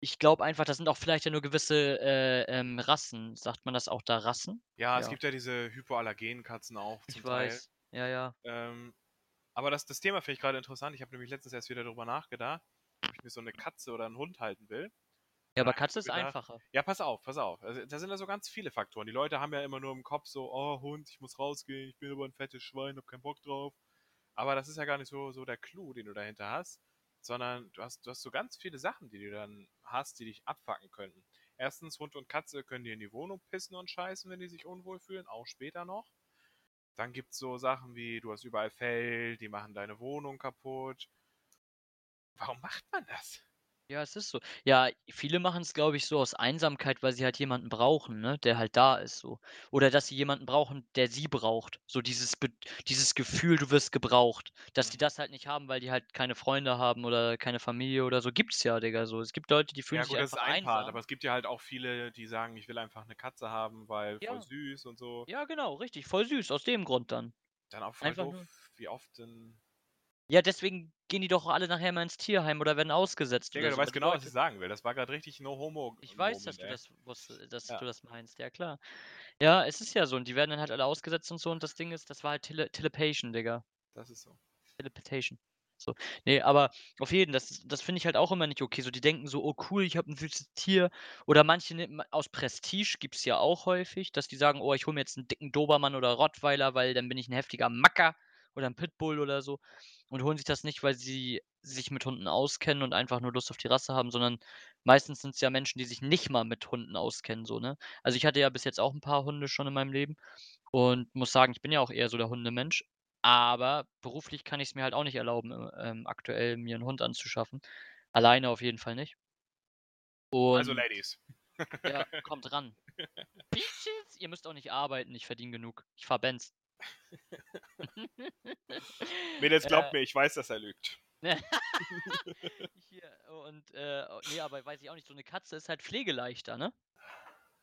ich glaube einfach, das sind auch vielleicht ja nur gewisse äh, ähm, Rassen. Sagt man das auch da Rassen? Ja, es Ja. gibt ja diese hypoallergenen Katzen auch zum Ich Teil. weiß. Ja, ja. Ähm, aber das, das Thema finde ich gerade interessant. Ich habe nämlich letztens erst wieder darüber nachgedacht, ob ich mir so eine Katze oder einen Hund halten will. Ja, aber Katze ist gedacht, einfacher. Ja, pass auf, pass auf. Also, da sind ja so ganz viele Faktoren. Die Leute haben ja immer nur im Kopf so, oh Hund, ich muss rausgehen, ich bin aber ein fettes Schwein, hab keinen Bock drauf. Aber das ist ja gar nicht so, so der Clou, den du dahinter hast, sondern du hast, du hast so ganz viele Sachen, die du dann hast, die dich abfacken könnten. Erstens, Hund und Katze können dir in die Wohnung pissen und scheißen, wenn die sich unwohl fühlen, auch später noch. Dann gibt es so Sachen wie, du hast überall Fell, die machen deine Wohnung kaputt. Warum macht man das? Ja, es ist so. Ja, viele machen es, glaube ich, so aus Einsamkeit, weil sie halt jemanden brauchen, ne, der halt da ist so. Oder dass sie jemanden brauchen, der sie braucht. So dieses Be dieses Gefühl, du wirst gebraucht. Dass die Mhm. das halt nicht haben, weil die halt keine Freunde haben oder keine Familie oder so. Gibt's ja, Digga, so. Es gibt Leute, die fühlen Ja sich gut, das ist einfach ein Part, einsam. aber es gibt ja halt auch viele, die sagen, ich will einfach eine Katze haben, weil voll Ja. süß und so. Ja, genau, richtig, voll süß, aus dem Grund dann. Dann auch voll Einfach doof, nur wie oft denn... Ja, deswegen gehen die doch alle nachher mal ins Tierheim oder werden ausgesetzt Digga, oder du so. weißt genau, was ich sagen will. Das war gerade richtig no homo Ich weiß, dass Moment, du ey. das wusste dass Ja. du das meinst, ja klar. Ja, es ist ja so und die werden dann halt alle ausgesetzt und so und das Ding ist, das war halt Tele Telepation, Digga. Das ist so. Teleportation. So. Ne, aber auf jeden, das das finde ich halt auch immer nicht okay. So, die denken so: „Oh cool, ich habe 'n süßes Tier.“ Oder manche aus Prestige gibt's ja auch häufig, dass die sagen: „Oh, ich hole mir jetzt 'n dicken Dobermann oder Rottweiler, weil dann bin ich 'n heftiger Macker oder 'n Pitbull oder so.“ Und holen sich das nicht, weil sie sich mit Hunden auskennen und einfach nur Lust auf die Rasse haben, sondern meistens sind's ja Menschen, die sich nicht mal mit Hunden auskennen so, ne? Also, ich hatte ja bis jetzt auch 'n paar Hunde schon in meinem Leben und muss sagen, ich bin ja auch eher so der Hundemensch. Aber beruflich kann ich's mir halt auch nicht erlauben, äh, ähm, aktuell mir 'n Hund anzuschaffen. Alleine auf jeden Fall nicht. Also Und Ladies. ja, kommt ran. Bitches, ihr müsst auch nicht arbeiten, ich verdiene genug. Ich fahre Benz. Mädels, glaubt Äh. mir, ich weiß, dass er lügt. Hier, und, äh, oh, ne, aber weiß ich auch nicht, so 'ne Katze ist halt pflegeleichter, ne?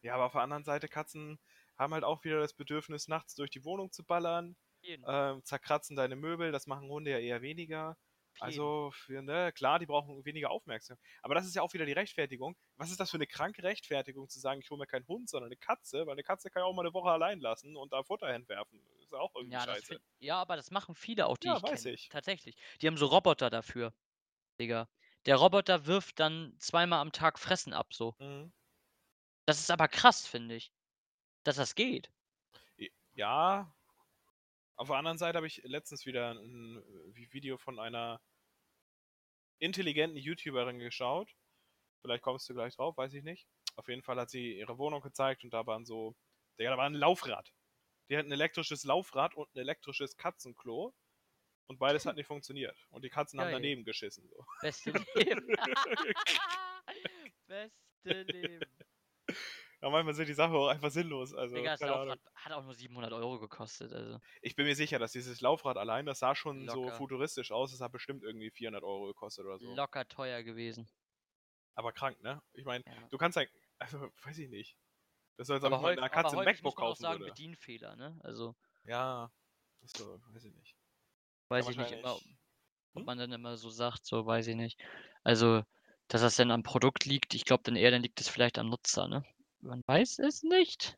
Ja, aber auf der anderen Seite, Katzen haben halt auch wieder das Bedürfnis, nachts durch die Wohnung zu ballern, ähm, zerkratzen deine Möbel, das machen Hunde ja eher weniger. Also, für, ne, klar, die brauchen weniger Aufmerksamkeit. Aber das ist ja auch wieder die Rechtfertigung. Was ist das für eine kranke Rechtfertigung, zu sagen, ich hole mir keinen Hund, sondern eine Katze? Weil eine Katze kann ja auch mal eine Woche allein lassen und da Futter hinwerfen. Ist auch irgendwie Ja, scheiße. fin ja, aber das machen viele auch, die Ja, ich weiß kenne. ich. Tatsächlich. Die haben so Roboter dafür, Digga. Der Roboter wirft dann zweimal am Tag Fressen ab so. Mhm. Das ist aber krass, finde ich, dass das geht. Ja. Auf der anderen Seite habe ich letztens wieder 'n Vi Video von einer intelligenten YouTuberin geschaut. Vielleicht kommst du gleich drauf, weiß ich nicht. Auf jeden Fall hat sie ihre Wohnung gezeigt und da waren so Digga, da war 'n Laufrad. Die hat 'n elektrisches Laufrad und 'n elektrisches Katzenklo und beides hat nicht funktioniert. Und die Katzen haben Geil. daneben geschissen so. Beste Leben. Beste Leben. Ja, manchmal sind die Sachen auch einfach sinnlos. Also, Digga, das keine Ahnung. Laufrad hat auch nur 700 € gekostet, also. Ich bin mir sicher, dass dieses Laufrad allein, das sah schon so Locker. futuristisch aus. Das hat bestimmt irgendwie 400 € gekostet oder so. Locker teuer gewesen. Aber krank, ne? Ich meine, Ja. du kannst halt also, weiß ich nicht. Das als ob Aber ich häufig einer Katze 'n häufig muss MacBook kaufen sagen, würde. Bedienfehler, ne? Also Ja, das so, weiß ich nicht. weiß Ja, ich nicht immer, wahrscheinlich ob hm? man dann immer so sagt, so, weiß ich nicht. Also, dass das dann am Produkt liegt, ich glaube dann eher, dann liegt es vielleicht am Nutzer, ne? Man weiß es nicht.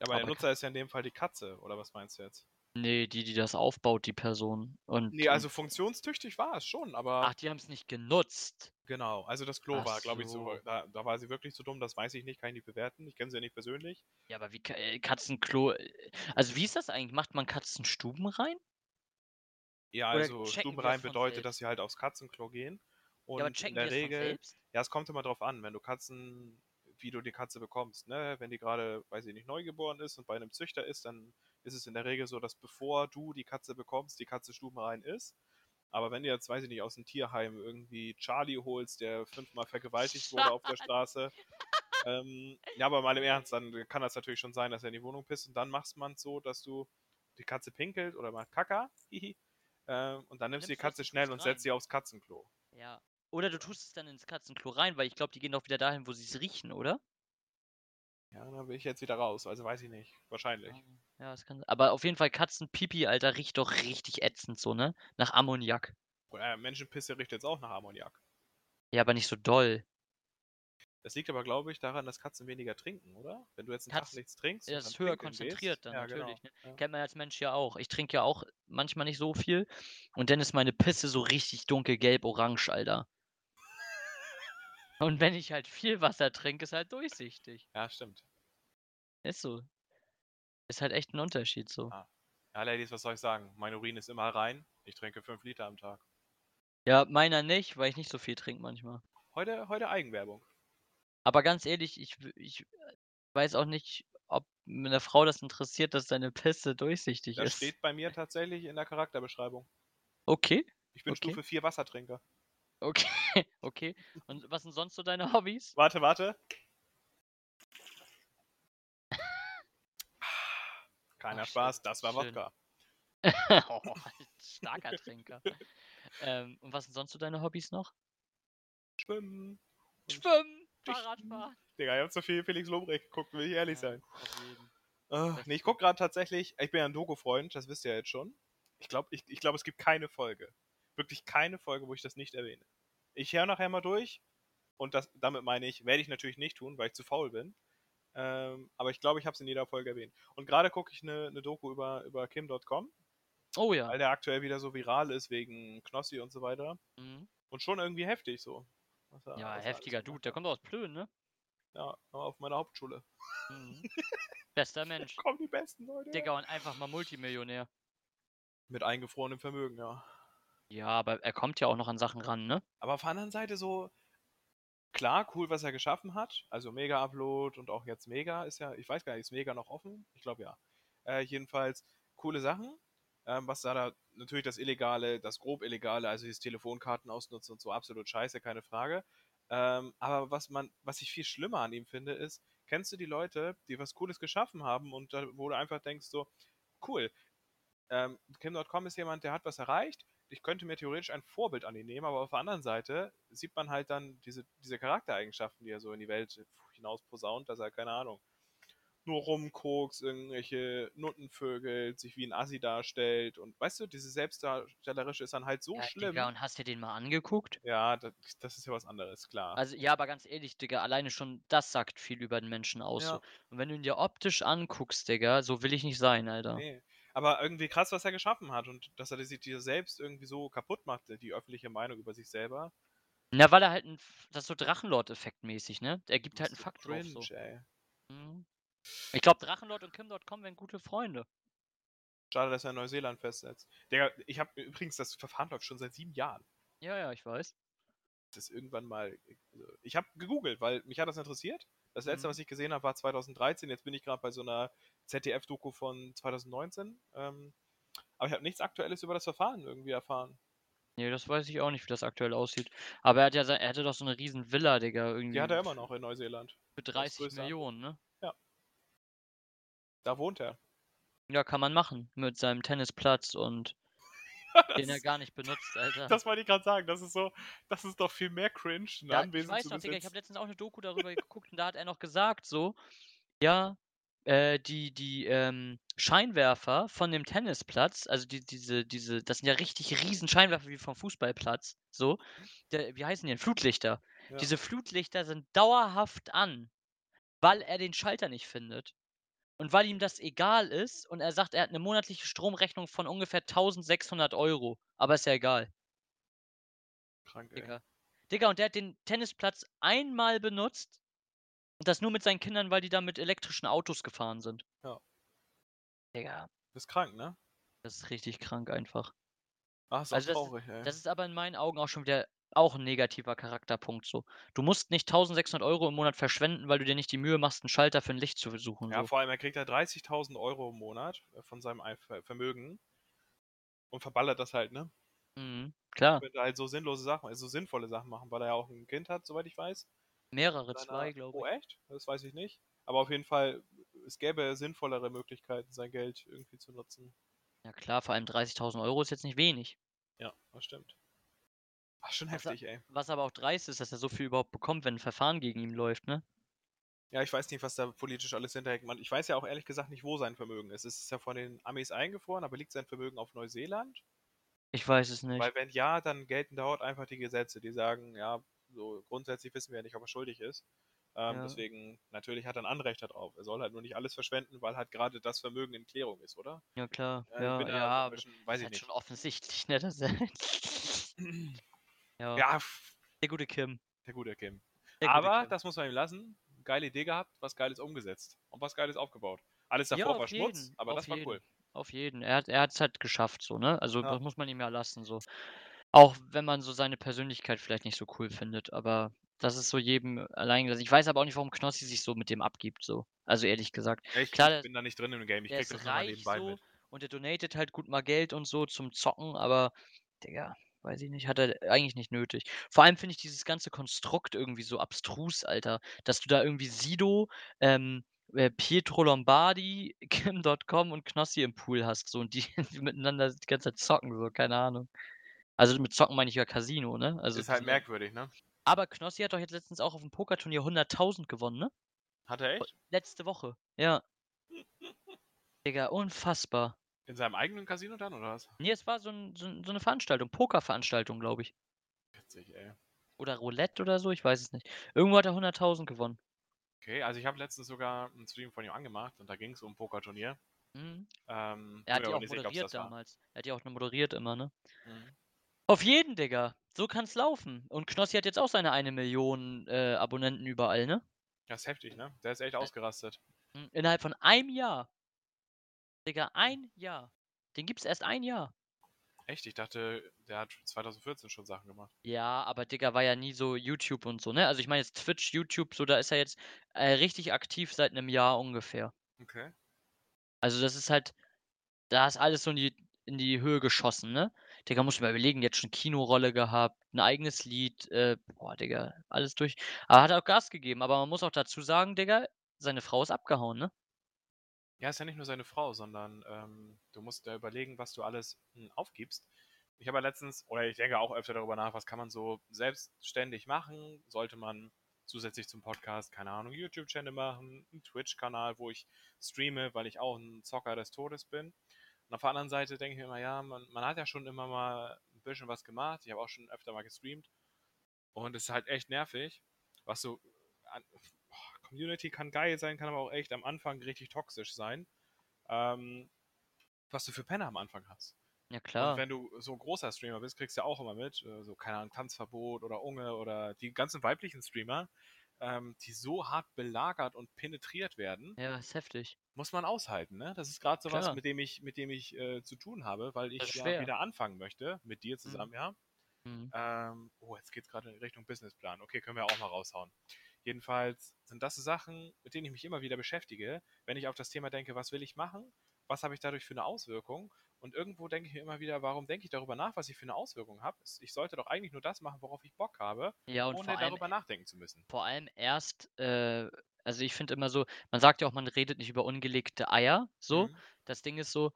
Aber der Aber ka Nutzer ist ja in dem Fall die Katze, oder was meinst du jetzt? Ne, die, die das aufbaut, die Person. Und Ne, und also funktionstüchtig war es schon, aber Ach, die haben's nicht genutzt. Genau, also das Klo Ach war, glaube ich, so. Da, da war sie wirklich so dumm, das weiß ich nicht, kann ich nicht bewerten. Ich kenne sie ja nicht persönlich. Ja, aber wie äh, Katzenklo äh, also wie ist das eigentlich? Macht man Katzenstuben rein? Ja, Oder also das von bedeutet, selbst? dass sie halt aufs Katzenklo gehen. Ja, aber Und in checken die der Regel, ja, es kommt immer drauf an, wenn du Katzen, wie du die Katze bekommst, ne? Wenn die gerade, weiß ich nicht, neugeboren ist und bei einem Züchter ist, dann ist es in der Regel so, dass bevor du die Katze bekommst, die Katze stubenrein ist. Aber wenn du jetzt, weiß ich nicht, aus dem Tierheim irgendwie Charlie holst, der fünfmal vergewaltigt wurde auf der Straße, ähm, ja, aber mal im Ernst, dann kann das natürlich schon sein, dass er in die Wohnung pisst und dann machst man es so, dass du die Katze pinkelt oder macht Kaka, hihi, ähm, und dann nimmst du die Katze schnell und setzt sie aufs Katzenklo. Ja. Oder du tust es dann ins Katzenklo rein, weil ich glaube, die gehen doch wieder dahin, wo sie es riechen, oder? Ja, dann bin ich jetzt wieder raus, also weiß ich nicht. Wahrscheinlich. Ja, das kann aber auf jeden Fall Katzenpipi, Alter, riecht doch richtig ätzend so, ne? Nach Ammoniak. Äh, Menschenpisse riecht jetzt auch nach Ammoniak. Ja, aber nicht so doll. Das liegt aber, glaube ich, daran, dass Katzen weniger trinken, oder? Wenn du jetzt einen Tag Katz- nichts trinkst, Ja, das ist höher konzentriert dann ja, natürlich, Genau. ne? Ja. Kennt man als Mensch ja auch. Ich trinke ja auch manchmal nicht so viel. Und dann ist meine Pisse so richtig dunkelgelb-orange, Alter. Und wenn ich halt viel Wasser trinke, ist halt durchsichtig. ja, stimmt. Ist so. Ist halt echt ein Unterschied so. Ah. Ja, Ladies, was soll ich sagen? Mein Urin ist immer rein. Ich trinke 5 Liter am Tag. Ja, meiner nicht, weil ich nicht so viel trinke manchmal. Heute, heute Eigenwerbung. Aber ganz ehrlich, ich, ich weiß auch nicht, ob eine Frau das interessiert, dass deine Pisse durchsichtig Das ist. steht bei mir tatsächlich in der Charakterbeschreibung. Okay, Ich bin Okay. Stufe 4 Wassertrinker. Okay, okay. Und was sind sonst so deine Hobbys? Warte, warte. Keiner Ach, Spaß, das war schön. Wodka. oh, starker Trinker. ähm, und was sind sonst so deine Hobbys noch? Schwimmen. Schwimmen. Fahrradfahren. Digga, ich hab so viel Felix Lobrecht geguckt, will ich ehrlich Ja, sein. Das nee, ich guck gerade tatsächlich, ich bin ja ein Doku-Freund, das wisst ihr ja jetzt schon. Ich glaube, ich, ich glaub, es gibt keine Folge, wirklich keine Folge, wo ich das nicht erwähne. Ich höre nachher mal durch und das, damit meine ich, werde ich natürlich nicht tun, weil ich zu faul bin. Ähm, aber ich glaube, ich habe es in jeder Folge erwähnt. Und gerade gucke ich eine ne Doku über, über Kim.com, Oh ja. weil der aktuell wieder so viral ist wegen Knossi und so weiter. Mhm. Und schon irgendwie heftig so. er- Ja, er heftiger Dude. Der kommt aus Plön, ne? Ja, auf meiner Hauptschule. Mhm. Bester Mensch. Kommen die besten Leute. Digga, und einfach mal Multimillionär. Mit eingefrorenem Vermögen, ja. Ja, aber er kommt ja auch noch an Sachen ran, ne? Aber auf der anderen Seite so, klar, cool, was er geschaffen hat. Also Mega-Upload und auch jetzt Mega ist ja, ich weiß gar nicht, ist Mega noch offen? Ich glaube ja. Äh, jedenfalls coole Sachen. Ähm, was da, da natürlich das Illegale, das grob Illegale, also dieses Telefonkarten ausnutzen und so, absolut scheiße, keine Frage. Ähm, aber was man, was ich viel schlimmer an ihm finde, ist, kennst du die Leute, die was Cooles geschaffen haben und da, wo du einfach denkst so, cool, ähm, Kim.com ist jemand, der hat was erreicht, ich könnte mir theoretisch ein Vorbild an ihn nehmen, aber auf der anderen Seite sieht man halt dann diese, diese Charaktereigenschaften, die er so in die Welt hinaus posaunt, dass er, keine Ahnung, nur rumkokst, irgendwelche Nuttenvögel, sich wie ein Assi darstellt und weißt du, diese Selbstdarstellerische ist dann halt so ja, schlimm. Digga, und hast du den mal angeguckt? ja, das, das ist ja was anderes, klar. Also, ja, aber ganz ehrlich, Digga, alleine schon das sagt viel über den Menschen aus. Ja. So. Und wenn du ihn dir optisch anguckst, Digga, so will ich nicht sein, Alter. Nee. Aber irgendwie krass, was er geschaffen hat und dass er sich dir selbst irgendwie so kaputt machte, die öffentliche Meinung über sich selber. Na, weil er halt ein, das ist so Drachenlord-Effekt mäßig, ne? Er gibt halt einen so Fakt drauf, so. cringe, ey. Mhm. Ich glaube, Drachenlord und Kim.com wären gute Freunde. Schade, dass er in Neuseeland festsetzt. Digga, ich habe übrigens, das Verfahren läuft schon seit sieben Jahren. Ja, ja, ich weiß. Das ist irgendwann mal. also, Ich habe gegoogelt, weil mich hat das interessiert. Das letzte, Mhm. was ich gesehen habe, war 2013. Jetzt bin ich gerade bei so einer ZDF-Doku von 2019. Ähm, aber ich habe nichts Aktuelles über das Verfahren irgendwie erfahren. Nee, das weiß ich auch nicht, wie das aktuell aussieht. Aber er hat ja sein, er hatte doch so eine riesen Villa, Digga, irgendwie. Die hat er immer noch in Neuseeland. Für Das 30 größte Millionen, ne? Da wohnt er. Ja, kann man machen. Mit seinem Tennisplatz und den er das, gar nicht benutzt, Alter. das wollte ich gerade sagen. Das ist so, das ist doch viel mehr cringe, Ja, ich weiß noch, Digga, ich habe letztens auch eine Doku darüber geguckt und da hat er noch gesagt, so, ja, äh, die, die ähm, Scheinwerfer von dem Tennisplatz, also die, diese, diese, das sind ja richtig riesen Scheinwerfer wie vom Fußballplatz, so, der, wie heißen die denn? Flutlichter. Ja. Diese Flutlichter sind dauerhaft an, weil er den Schalter nicht findet. Und weil ihm das egal ist und er sagt, er hat eine monatliche Stromrechnung von ungefähr 1600 Euro. Aber ist ja egal. Krank, ey. Digga. Digga, und der hat den Tennisplatz einmal benutzt und das nur mit seinen Kindern, weil die da mit elektrischen Autos gefahren sind. Ja. Digga, Das ist krank, ne? das ist richtig krank einfach. Ach, ist Also auch das traurig, ey. Das ist aber in meinen Augen auch schon wieder auch 'n negativer Charakterpunkt so. Du musst nicht 1.600 € im Monat verschwenden, weil du dir nicht die Mühe machst, 'n Schalter für 'n Licht zu suchen, Ja, so. vor allem, er kriegt ja 30.000 € im Monat, äh, von seinem ei Ver Vermögen und verballert das halt, ne? Mhm, klar. Könnte halt so sinnlose Sachen also, sinnvolle Sachen machen, weil er ja auch 'n Kind hat, soweit ich weiß. Mehrere, Mit 2, seiner glaube oh, ich. echt? Das weiß ich nicht. Aber auf jeden Fall, es gäbe sinnvollere Möglichkeiten, sein Geld irgendwie zu nutzen. Ja klar, vor allem 30.000 € ist jetzt nicht wenig. Ja, das stimmt. Ach, schon Was heftig, ey. was aber auch dreist ist, dass er so viel überhaupt bekommt, wenn 'n Verfahren gegen ihn läuft, ne? Ja, ich weiß nicht, was da politisch alles hinterhängt. Man ich weiß ja auch ehrlich gesagt nicht, wo sein Vermögen ist. Es ist ja von den Amis eingefroren, aber liegt sein Vermögen auf Neuseeland? Ich weiß es nicht. Weil wenn ja, dann gelten dort einfach die Gesetze, die sagen, ja, so grundsätzlich wissen wir ja nicht, ob er schuldig ist. Ähm, Ja. deswegen, natürlich hat er 'n Anrecht da drauf. Er soll halt nur nicht alles verschwenden, weil halt grade das Vermögen in Klärung ist, oder? Ja klar, Äh, ja, ja, aber bisschen weiß ist ich halt nicht. schon offensichtlich, ne, dass er Ja. Ja, Der gute Kim. Der gute Kim. Der gute Aber Kim. das muss man ihm lassen. Geile Idee gehabt, was Geiles umgesetzt und was Geiles aufgebaut. Alles Ja, davor auf war Schmutz, jeden, aber auf das war jeden, cool. auf jeden. Er hat hat's halt geschafft so, ne? Also, Ja. das muss man ihm ja lassen so. Auch wenn man so seine Persönlichkeit vielleicht nicht so cool findet, aber das ist so jedem allein gelassen. Ich weiß aber auch nicht, warum Knossi sich so mit dem abgibt so. Also, ehrlich gesagt. Ja, ich Klar, ich der bin da nicht drin im Game. Ich der kriege das ist nur mal reich nebenbei so mit. und der donatet halt gut mal Geld und so zum Zocken, aber Digga, weiß ich nicht, hat er eigentlich nicht nötig. Vor allem finde ich dieses ganze Konstrukt irgendwie so abstrus, Alter, dass du da irgendwie Sido, ähm, äh, Pietro Lombardi, Kim.com und Knossi im Pool hast so und die die miteinander die ganze Zeit zocken so, keine Ahnung. Also, mit zocken meine ich ja Casino, ne? Also, Ist halt merkwürdig, ne? aber Knossi hat doch jetzt letztens auch auf'm Pokerturnier 100.000 gewonnen, ne? Hat er echt? Letzte Woche, ja. Digga, unfassbar. In seinem eigenen Casino dann oder was? Ne, es war so 'n so so 'ne Veranstaltung, Pokerveranstaltung, glaube ich. Witzig, ey. Oder Roulette oder so, ich weiß es nicht. Irgendwo hat er 100.000 gewonnen. Okay, also, ich habe letztens sogar 'n Stream von ihm angemacht und da ging's um Pokerturnier. Mhm. Ähm, Er hat aber auch moderiert das war. damals. Er hat die auch noch moderiert immer, ne? Mhm. Auf jeden, Digga. So kann's laufen. Und Knossi hat jetzt auch seine 1.000.000, äh, Abonnenten überall, ne? Das ist heftig, ne? Der ist echt Äh ausgerastet. Hm, innerhalb von einem Jahr. Digga, ein Jahr. Den gibt's erst ein Jahr. Echt? Ich dachte, der hat 2014 schon Sachen gemacht. Ja, aber Digga war ja nie so YouTube und so, ne? Also, ich meine jetzt Twitch, YouTube, so, da ist er jetzt, äh, richtig aktiv seit 'nem Jahr ungefähr. Okay. Also, das ist halt da ist alles so in die in die Höhe geschossen, ne? Digga, musst du mal überlegen, hat schon Kinorolle gehabt, 'n eigenes Lied, äh, boah, Digga, alles durch. Aber hat auch Gas gegeben, aber man muss auch dazu sagen, Digga, seine Frau ist abgehauen, ne? Ja, ist ja nicht nur seine Frau, sondern, ähm, du musst dir überlegen, was du alles, hm, aufgibst. Ich habe ja letztens oder ich denke auch öfter darüber nach, was kann man so selbstständig machen? Sollte man zusätzlich zum Podcast, keine Ahnung, YouTube-Channel machen, 'n Twitch-Kanal, wo ich streame, weil ich auch 'n Zocker des Todes bin. Und auf der anderen Seite denke ich mir immer, ja, man man hat ja schon immer mal 'n bisschen was gemacht. Ich habe auch schon öfter mal gestreamt. Und es ist halt echt nervig, was so an boah, Community kann geil sein, kann aber auch echt am Anfang richtig toxisch sein, ähm, was du für Penner am Anfang hast. Ja, Und klar. wenn du so 'n großer Streamer bist, kriegst du ja auch immer mit, äh, so, keine Ahnung, Tanzverbot oder Unge oder die ganzen weiblichen Streamer, ähm, die so hart belagert und penetriert werden Ja, ist heftig. muss man aushalten, ne? Das ist grad so was, Klar. mit dem ich mit dem ich, äh, zu tun habe, weil ich ja schwer. wieder anfangen möchte, mit dir zusammen, Mhm. ja. Mhm. Ähm, oh, jetzt geht's grad in Richtung Businessplan. Okay, können wir auch mal raushauen. Jedenfalls sind das so Sachen, mit denen ich mich immer wieder beschäftige, wenn ich auf das Thema denke: „Was will ich machen? Was habe ich dadurch für 'ne Auswirkung?“ Und irgendwo denke ich mir immer wieder: „Warum denke ich darüber nach, was ich für 'ne Auswirkung habe? Ich sollte doch eigentlich nur das machen, worauf ich Bock habe, Ja, und ohne allem darüber nachdenken zu müssen.“ vor allem erst, äh also, ich finde immer so man sagt ja auch, man redet nicht über ungelegte Eier, so. Mhm. Das Ding ist so,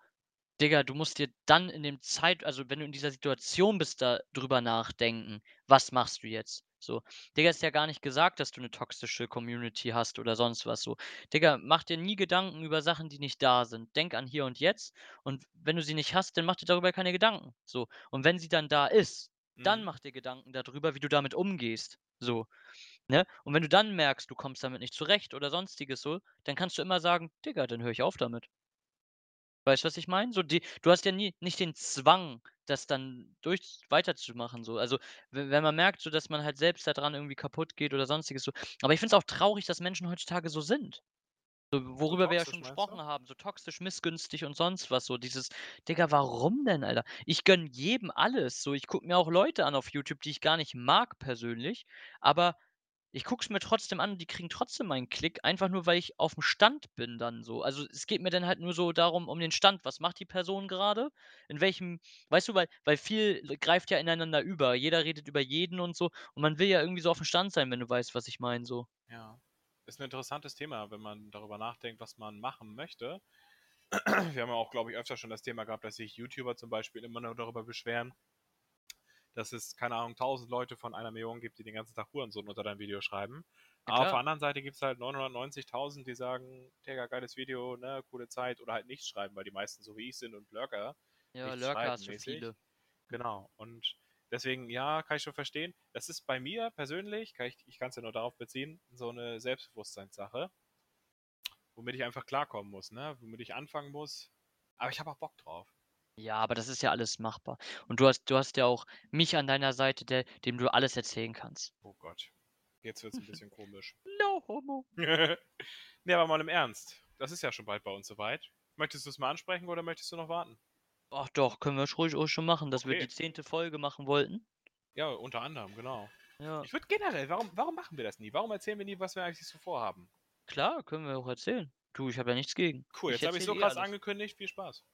Digga, du musst dir dann in dem Zeit also, wenn du in dieser Situation bist, da drüber nachdenken: „Was machst du jetzt?“ So. Digga, ist ja gar nicht gesagt, dass du 'ne toxische Community hast oder sonst was so. Digga, mach dir nie Gedanken über Sachen, die nicht da sind. Denk an hier und jetzt und wenn du sie nicht hast, dann mach dir darüber keine Gedanken, so. Und wenn sie dann da ist, dann Mhm. mach dir Gedanken da drüber, wie du damit umgehst, so, ne? Und wenn du dann merkst, du kommst damit nicht zurecht oder Sonstiges so, dann kannst du immer sagen: „Digga, dann höre ich auf damit.“ Weißt du, was ich meine? So die du hast ja nie nicht den Zwang, das dann durch weiterzumachen so. Also, we wenn man merkt so, dass man halt selbst da dran irgendwie kaputt geht oder Sonstiges so. Aber ich finde es auch traurig, dass Menschen heutzutage so sind. So, So worüber wir ja schon meinst du? gesprochen haben, so toxisch, missgünstig und sonst was so. Dieses Digga, warum denn, Alter? Ich gönne jedem alles. So, ich gucke mir auch Leute an auf YouTube, die ich gar nicht mag persönlich, aber ich gucke es mir trotzdem an und die kriegen trotzdem meinen Klick, einfach nur, weil ich aufm Stand bin dann so. Also, es geht mir dann halt nur so darum um den Stand. Was macht die Person grade? In welchem weißt du, weil weil viel greift ja ineinander über. Jeder redet über jeden und so und man will ja irgendwie so aufm Stand sein, wenn du weißt, was ich meine so. Ja. Ist 'n interessantes Thema, wenn man darüber nachdenkt, was man machen möchte. Wir haben ja auch, glaube ich, öfter schon das Thema gehabt, dass sich YouTuber zum Beispiel immer nur darüber beschweren dass es, keine Ahnung, 1000 Leute von 1.000.000 gibt, die den ganzen Tag Hurensohn unter dein Video schreiben. Ja, Aber auf der anderen Seite gibt's halt 990.000, die sagen: „Digga, geiles Video, ne, coole Zeit“ oder halt nichts schreiben, weil die meisten so wie ich sind und Lurker, Ja, Lurker hast du viele. Genau. Und deswegen, ja, kann ich schon verstehen. Das ist bei mir persönlich, kann ich ich kann's ja nur darauf beziehen, so 'ne Selbstbewusstseinssache womit ich einfach klarkommen muss, ne, womit ich anfangen muss. Aber ich habe auch Bock drauf. Ja, aber das ist ja alles machbar. Und du hast du hast ja auch mich an deiner Seite, der dem du alles erzählen kannst. Oh Gott. Jetzt wird's 'n bisschen komisch. No homo. Ne, aber mal im Ernst. Das ist ja schon bald bei uns so weit. Möchtest du's mal ansprechen oder möchtest du noch warten? Ach doch, können wir ruhig auch schon machen, dass wir Okay. die 10. Folge machen wollten. Ja, unter anderem, genau. Ja. Ich würde generell warum warum machen wir das nie? Warum erzählen wir nie, was wir eigentlich so vorhaben? Klar, können wir auch erzählen. Du, ich habe ja nichts gegen. Cool, Ich jetzt habe ich so eh krass alles. angekündigt. Viel Spaß.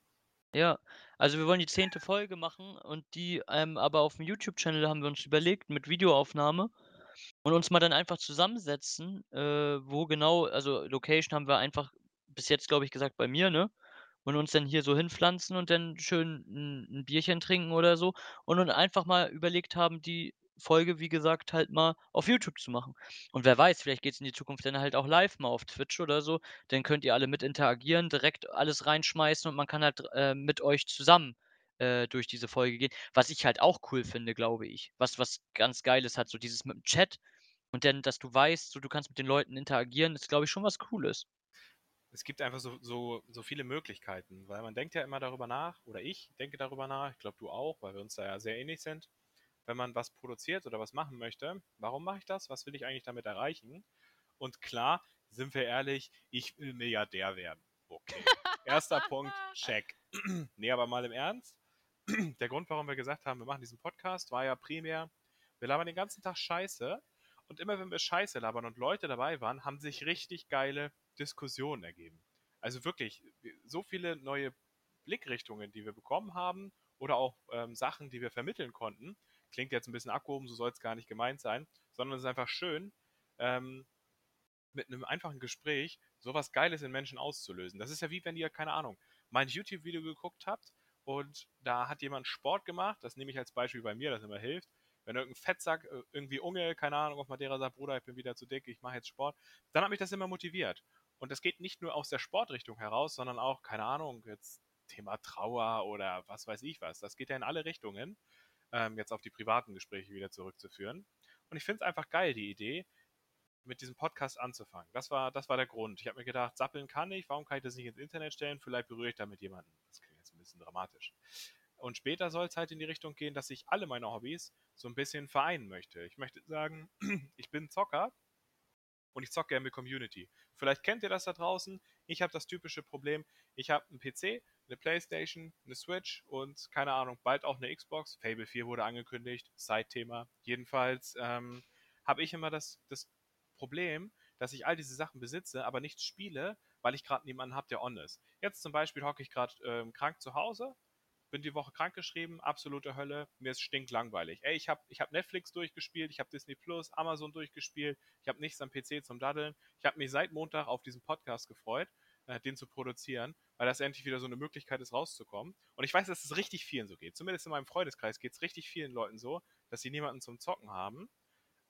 Ja, also wir wollen die 10. Folge machen und die, ähm, aber aufm YouTube-Channel haben wir uns überlegt mit Videoaufnahme und uns mal dann einfach zusammensetzen, äh, wo genau also Location haben wir einfach bis jetzt, glaube ich, gesagt, bei mir, ne? Und uns dann hier so hinpflanzen und dann schön 'n 'n Bierchen trinken oder so und dann einfach mal überlegt haben, die Folge, wie gesagt, halt mal auf YouTube zu machen. Und wer weiß, vielleicht geht's in die Zukunft dann halt auch live mal auf Twitch oder so. Dann könnt ihr alle mit interagieren, direkt alles reinschmeißen und man kann halt, äh, mit euch zusammen, äh, durch diese Folge gehen. Was ich halt auch cool finde, glaube ich, was was ganz Geiles hat, so dieses mit'm Chat und dann, dass du weißt, so du kannst mit den Leuten interagieren, ist, glaube ich, schon was Cooles. Es gibt einfach so so so viele Möglichkeiten, weil man denkt ja immer darüber nach oder ich denke darüber nach, ich glaube, du auch, weil wir uns da ja sehr ähnlich sind. Wenn man was produziert oder was machen möchte, warum mache ich das? Was will ich eigentlich damit erreichen? Und klar, sind wir ehrlich, ich will Milliardär werden. Okay. 1. Punkt, check. Ne, aber mal im Ernst. Der Grund, warum wir gesagt haben, wir machen diesen Podcast, war ja primär, wir labern den ganzen Tag Scheiße und immer wenn wir Scheiße labern und Leute dabei waren, haben sich richtig geile Diskussionen ergeben. Also wirklich, so viele neue Blickrichtungen, die wir bekommen haben oder auch, ähm, Sachen, die wir vermitteln konnten. Klingt jetzt 'n bisschen abgehoben, so soll's gar nicht gemeint sein, sondern es ist einfach schön, ähm, mit 'nem einfachen Gespräch so was Geiles in Menschen auszulösen. Das ist ja wie wenn ihr, keine Ahnung, mein YouTube-Video geguckt habt und da hat jemand Sport gemacht, das nehme ich als Beispiel bei mir, das immer hilft. Wenn irgend 'n Fettsack, äh, irgendwie Unge, keine Ahnung, auf Madeira sagt: „Bruder, ich bin wieder zu dick, ich mache jetzt Sport“, dann hat mich das immer motiviert. Und das geht nicht nur aus der Sportrichtung heraus, sondern auch, keine Ahnung, jetzt Thema Trauer oder was weiß ich was. Das geht ja in alle Richtungen, ähm, jetzt auf die privaten Gespräche wieder zurückzuführen. Und ich finde es einfach geil, die Idee, mit diesem Podcast anzufangen. Das war das war der Grund. Ich habe mir gedacht: „Sappeln kann ich, warum kann ich das nicht ins Internet stellen? Vielleicht berühre ich damit jemanden.“ Das klingt jetzt 'n bisschen dramatisch. Und später soll's halt in die Richtung gehen, dass ich alle meine Hobbys so 'n bisschen vereinen möchte. Ich möchte sagen, ich bin Zocker und ich zocke gern mit Community. Vielleicht kennt ihr das da draußen. Ich habe das typische Problem, ich habe 'n PC, 'ne Playstation, 'ne Switch und keine Ahnung, bald auch 'ne Xbox. Fable 4 wurde angekündigt, Side-Thema. Jedenfalls, ähm, habe ich immer das das Problem, dass ich all diese Sachen besitze, aber nichts spiele, weil ich grad niemanden habe, der on ist. Jetzt zum Beispiel hocke ich grad, ähm, krank zu Hause, bin die Woche krankgeschrieben, absolute Hölle, mir ist stinklangweilig. Ey, ich habe ich habe Netflix durchgespielt, ich habe Disney+, Amazon durchgespielt, ich habe nichts am PC zum Daddeln. Ich habe mich seit Montag auf diesen Podcast gefreut, äh, den zu produzieren, weil das endlich wieder so 'ne Möglichkeit ist, rauszukommen. Und ich weiß, dass es richtig vielen so geht. Zumindest in meinem Freundeskreis geht's richtig vielen Leuten so, dass sie niemanden zum Zocken haben.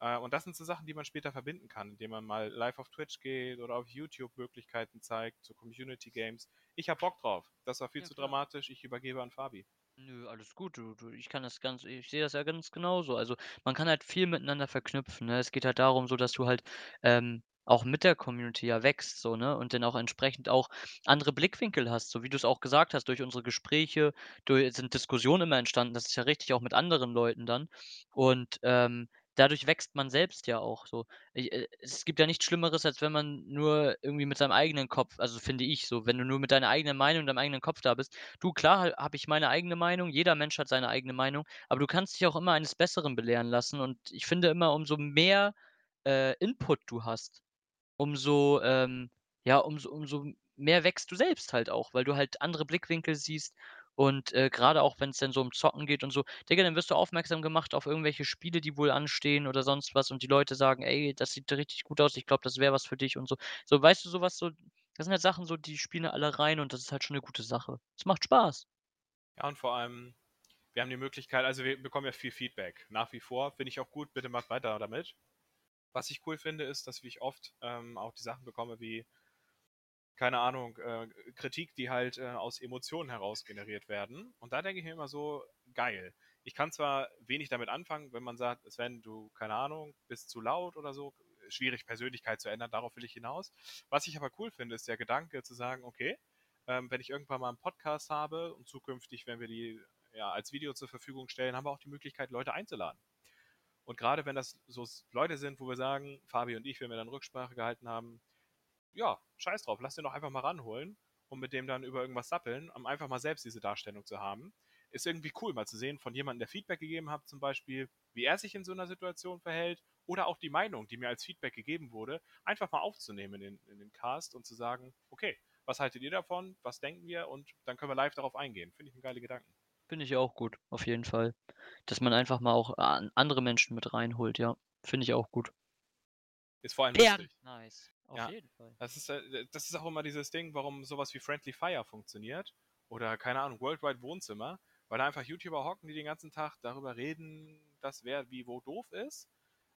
Äh, und das sind so Sachen, die man später verbinden kann, indem man mal live auf Twitch geht oder auf YouTube Möglichkeiten zeigt, so Community Games. Ich habe Bock drauf. Das war viel Ja, zu klar. dramatisch. Ich übergebe an Fabi. Nö, alles gut, du du ich kann das ganz ich sehe das ja ganz genauso. Also, man kann halt viel miteinander verknüpfen, ne? Es geht halt darum so, dass du halt, ähm, auch mit der Community ja wächst so, ne? Und dann auch entsprechend auch andere Blickwinkel hast, so wie du's auch gesagt hast, durch unsere Gespräche, durch sind Diskussionen immer entstanden. Das ist ja richtig, auch mit anderen Leuten dann. Und, ähm, dadurch wächst man selbst ja auch so. Äh, es gibt ja nichts Schlimmeres, als wenn man nur irgendwie mit seinem eigenen Kopf also, finde ich so, wenn du nur mit deiner eigenen Meinung, deinem eigenen Kopf da bist. Du, klar ha habe ich meine eigene Meinung, jeder Mensch hat seine eigene Meinung, aber du kannst dich auch immer eines Besseren belehren lassen. Und ich finde immer, umso mehr, äh, Input du hast, umso, ähm ja, umso umso mehr wächst du selbst halt auch, weil du halt andere Blickwinkel siehst und, äh, grade auch wenn's dann so um Zocken geht und so. Digga, dann wirst du aufmerksam gemacht auf irgendwelche Spiele, die wohl anstehen oder sonst was und die Leute sagen: „Ey, das sieht richtig gut aus. Ich glaube, das wäre was für dich“ und so. So, weißt du, so was so das sind halt Sachen so, die spielen alle rein und das ist halt schon 'ne gute Sache. Es macht Spaß. Ja, und vor allem, wir haben die Möglichkeit also, wir bekommen ja viel Feedback nach wie vor. Finde ich auch gut, bitte macht weiter damit. Was ich cool finde, ist, dass ich oft, ähm, auch die Sachen bekomme wie keine Ahnung, äh, Kritik, die halt, äh, aus Emotionen heraus generiert werden. Und da denke ich mir immer so: „Geil.“ Ich kann zwar wenig damit anfangen, wenn man sagt: „Sven, du, keine Ahnung, bist zu laut“ oder so. Schwierig, Persönlichkeit zu ändern, darauf will ich hinaus. Was ich aber cool finde, ist der Gedanke zu sagen: „Okay, ähm, wenn ich irgendwann mal 'n Podcast habe und zukünftig, wenn wir die, ja, als Video zur Verfügung stellen, haben wir auch die Möglichkeit, Leute einzuladen.“ Und grade wenn das so Leute sind, wo wir sagen, Fabi und ich, wenn wir dann Rücksprache gehalten haben: „Ja, scheiß drauf, lass den doch einfach mal ranholen und mit dem dann über irgendwas sappeln“, um einfach mal selbst diese Darstellung zu haben. Ist irgendwie cool, mal zu sehen von jemandem, der Feedback gegeben hat zum Beispiel, wie er sich in so 'ner Situation verhält oder auch die Meinung, die mir als Feedback gegeben wurde, einfach mal aufzunehmen in in den Cast und zu sagen: „Okay, was haltet ihr davon? Was denken wir?“ Und dann können wir live darauf eingehen. Finde ich 'n geile Gedanken. Finde ich auch gut, auf jeden Fall. Dass man einfach mal auch an andere Menschen mit reinholt, ja. Finde ich auch gut. Ist vor allem Ja, lustig. nice. Auf Ja, jeden Fall. das ist, äh das ist auch immer dieses Ding, warum so was wie Friendly Fire funktioniert oder, keine Ahnung, World Wide Wohnzimmer, weil da einfach YouTuber hocken, die den ganzen Tag darüber reden, dass wer wie wo doof ist.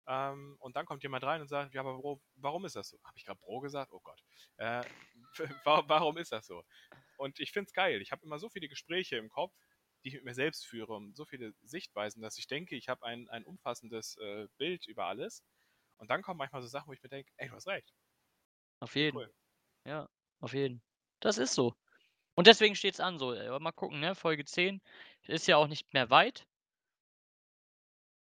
Ähm, und dann kommt jemand rein und sagt: „Ja, aber Bro, warum ist das so?“ Habe ich grad Bro gesagt? Oh Gott. Äh, wa warum ist das so? Und ich finde es geil. Ich habe immer so viele Gespräche im Kopf, die ich mit mir selbst führe und so viele Sichtweisen, dass ich denke, ich habe ein ein umfassendes, äh, Bild über alles. Und dann kommen manchmal so Sachen, wo ich mir denke: „Ey, du hast recht.“ Auf jeden. Cool. Ja, auf jeden. Das ist so. Und deswegen steht's an so, mal gucken, ne? Folge 10 ist ja auch nicht mehr weit.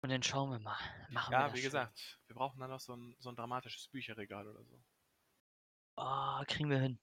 Und dann schauen wir mal. Machen wir Ja, das wie schon. gesagt, wir brauchen dann noch so 'n so 'n dramatisches Bücherregal oder so. Oh, kriegen wir hin.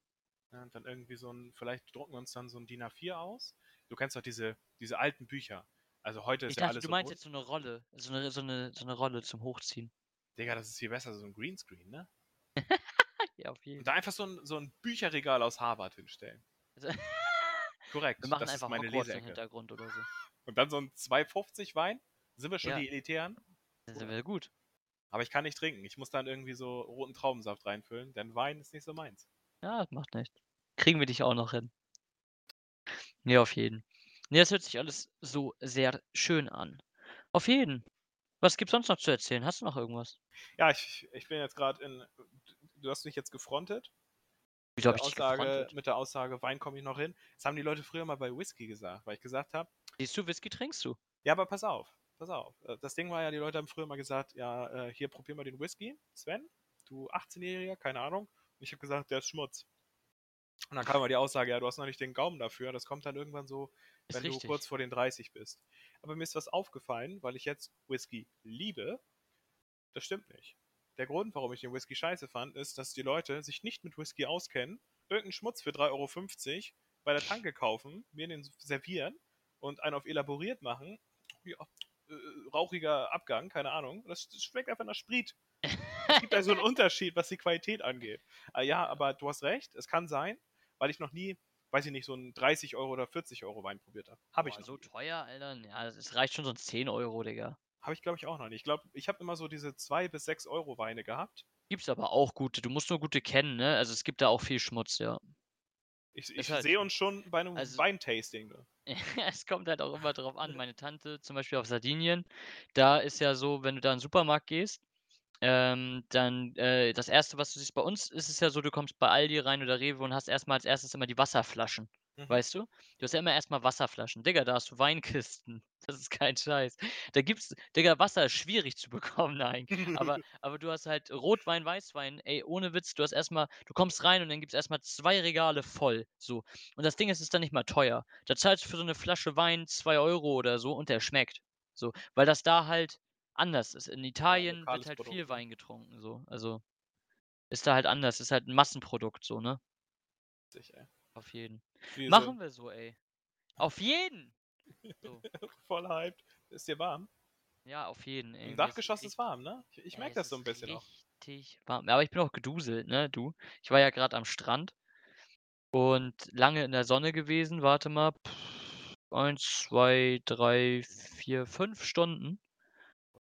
Ja, und dann irgendwie so 'n vielleicht drucken wir uns dann so 'n DIN A4 aus. Du kennst doch diese diese alten Bücher. Also, heute Ich ist ja dachte, alles du so meinst bunt. jetzt so 'ne Rolle, so 'ne so 'ne so 'ne Rolle zum Hochziehen. Digga, das ist viel besser, so 'n Greenscreen, ne? Ja, auf jeden. Und da einfach so 'n so 'n Bücherregal aus Harvard hinstellen. Also Korrekt, Wir machen das ist einfach meine Hogwarts im. Hintergrund oder so. Und dann so 'n 2,50 Wein? Sind wir schon Ja. die Elitären? Dann sind wir gut. Aber ich kann nicht trinken. Ich muss dann irgendwie so roten Traubensaft reinfüllen, denn Wein ist nicht so meins. Ja, macht nichts. Kriegen wir dich auch noch hin. Ne, auf jeden. Ne, das hört sich alles so sehr schön an. Auf jeden. Was gibt's sonst noch zu erzählen? Hast du noch irgendwas? Ja, ich ich bin jetzt grad in du hast mich jetzt gefrontet mit der Aussage mit der Aussage: „Wein komme ich noch hin.“ Das haben die Leute früher mal bei Whisky gesagt, weil ich gesagt habe Siehst du, Whisky trinkst du. Ja, aber pass auf, pass auf. Äh, das Ding war ja, die Leute haben früher mal gesagt: „Ja, äh, hier, probier mal den Whisky, Sven, du Achtzehnjähriger“, keine Ahnung. Und ich habe gesagt: „Der ist Schmutz.“ Und dann kam immer die Aussage: „Ja, du hast noch nicht den Gaumen dafür.“ Das kommt dann irgendwann so, wenn du kurz vor den 30 bist. Aber mir ist was aufgefallen, weil ich jetzt Whisky liebe. Das stimmt nicht. Der Grund, warum ich den Whisky scheiße fand, ist, dass die Leute sich nicht mit Whisky auskennen, irgend 'n Schmutz für 3,50 € bei der Tanke kaufen, mir den servieren und einen auf elaboriert machen. Ja, äh, rauchiger Abgang, keine Ahnung. Das das schmeckt einfach nach Sprit. Es gibt da so 'n Unterschied, was die Qualität angeht. Ah, ja, aber du hast recht, es kann sein, weil ich noch nie, weiß ich nicht, so 'n 30 € oder 40 € Wein probiert habe. Habe ich noch so nie. teuer, Alter? Ja, es reicht schon so 'n 10 €, Digga. Habe ich, glaube ich, auch noch nicht. Ich glaube, ich habe immer so diese 2 bis 6 € Weine gehabt. Gibt's aber auch gute. Du musst nur gute kennen, ne? Also, es gibt da auch viel Schmutz, ja. Ich ich halt sehe uns schon bei 'nem Also Weintasting, du. Es kommt halt auch immer drauf an. Meine Tante zum Beispiel auf Sardinien, da ist ja so, wenn du da in 'n Supermarkt gehst, ähm, dann, äh das 1., was du siehst bei uns ist es ja so, du kommst bei Aldi rein oder Rewe und hast erst mal als 1. immer die Wasserflaschen, Mhm. weißt du? Du hast ja immer erst mal Wasserflaschen. Digga, da hast du Weinkisten. Das ist kein Scheiß. Da gibt's Digga, Wasser ist schwierig zu bekommen eigentlich. Aber aber du hast halt Rotwein, Weißwein, ey, ohne Witz, du hast erst mal du kommst rein und dann gibt's erst mal 2 Regale voll, so. Und das Ding ist, es ist dann nicht mal teuer. Da zahlst du für so 'ne Flasche Wein 2 Euro oder so und der schmeckt. So, weil das da halt anders ist. In Ja, Italien wird lokales halt Produkt, viel ne? Wein getrunken, so. Also, ist da halt anders. Ist halt 'n Massenprodukt so, ne? Ey. Auf jeden. So Machen wir so, ey. Auf jeden! So. voll hyped. Ist dir warm? Ja, auf jeden, ey. Im ist Dachgeschoss richt ist warm, ne? Ich ich merke das so 'n ist bisschen auch. richtig warm. Aber ich bin auch geduselt, ne, du. Ich war ja grad am Strand und lange in der Sonne gewesen. Warte mal. 1, 2, 3, 4, 5 Stunden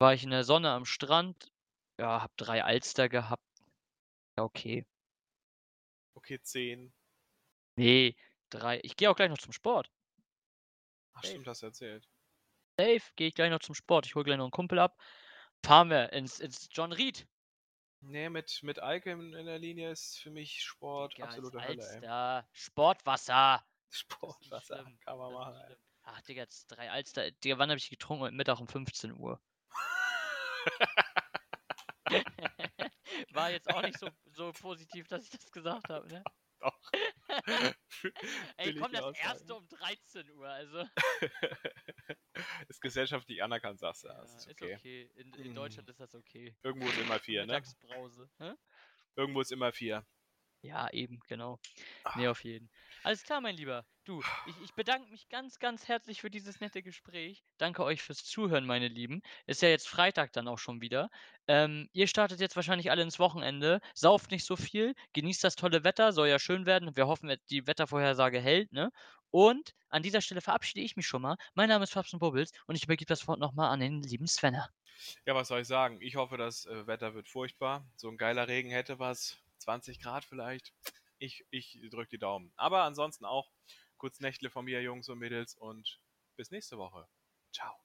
war ich in der Sonne am Strand. Ja, habe 3 Alster gehabt. Ja, okay. Okay, 10. Ne, 3. Ich gehe auch gleich noch zum Sport. Ach Safe. stimmt, hast du erzählt. Safe, gehe ich gleich noch zum Sport. Ich hole gleich noch 'n Kumpel ab. Fahren wir ins ins John Ried. Ne, mit mit Alke in in der Linie ist für mich Sport Digga, absolute Hölle, ey. Alster. Sportwasser. Nicht Sportwasser, schlimm. kann man machen, ey. Ach, Digga, jetzt 3 Alster. Digga, wann habe ich getrunken? Mittag um 15:00. War jetzt auch nicht so so positiv, dass ich das gesagt habe, ne? Doch. Ey, komm, das erste um 13:00, also. Ist gesellschaftlich anerkannt, sagst du. Ja, ist ist okay. okay. In in. Deutschland ist das okay. Irgendwo ist immer 4, ne? Mittagsbrause. Hä? Irgendwo ist immer 4. Ja, eben, genau. Ne, auf jeden. Alles klar, mein Lieber. Du, ich ich bedanke mich ganz, ganz herzlich für dieses nette Gespräch. Danke euch fürs Zuhören, meine Lieben. Ist ja jetzt Freitag dann auch schon wieder. Ähm, ihr startet jetzt wahrscheinlich alle ins Wochenende. Sauft nicht so viel, genießt das tolle Wetter, soll ja schön werden. Wir hoffen, die Wettervorhersage hält, ne? Und an dieser Stelle verabschiede ich mich schon mal. Mein Name ist Fabs und Bubbles und ich übergebe das Wort noch mal an den lieben Svenner. Ja, was soll ich sagen? Ich hoffe, das, äh, Wetter wird furchtbar. So 'n geiler Regen hätte was. 20 Grad vielleicht. Ich ich drücke die Daumen. Aber ansonsten auch kurz Nächtle von mir, Jungs und Mädels und bis nächste Woche. Tschau.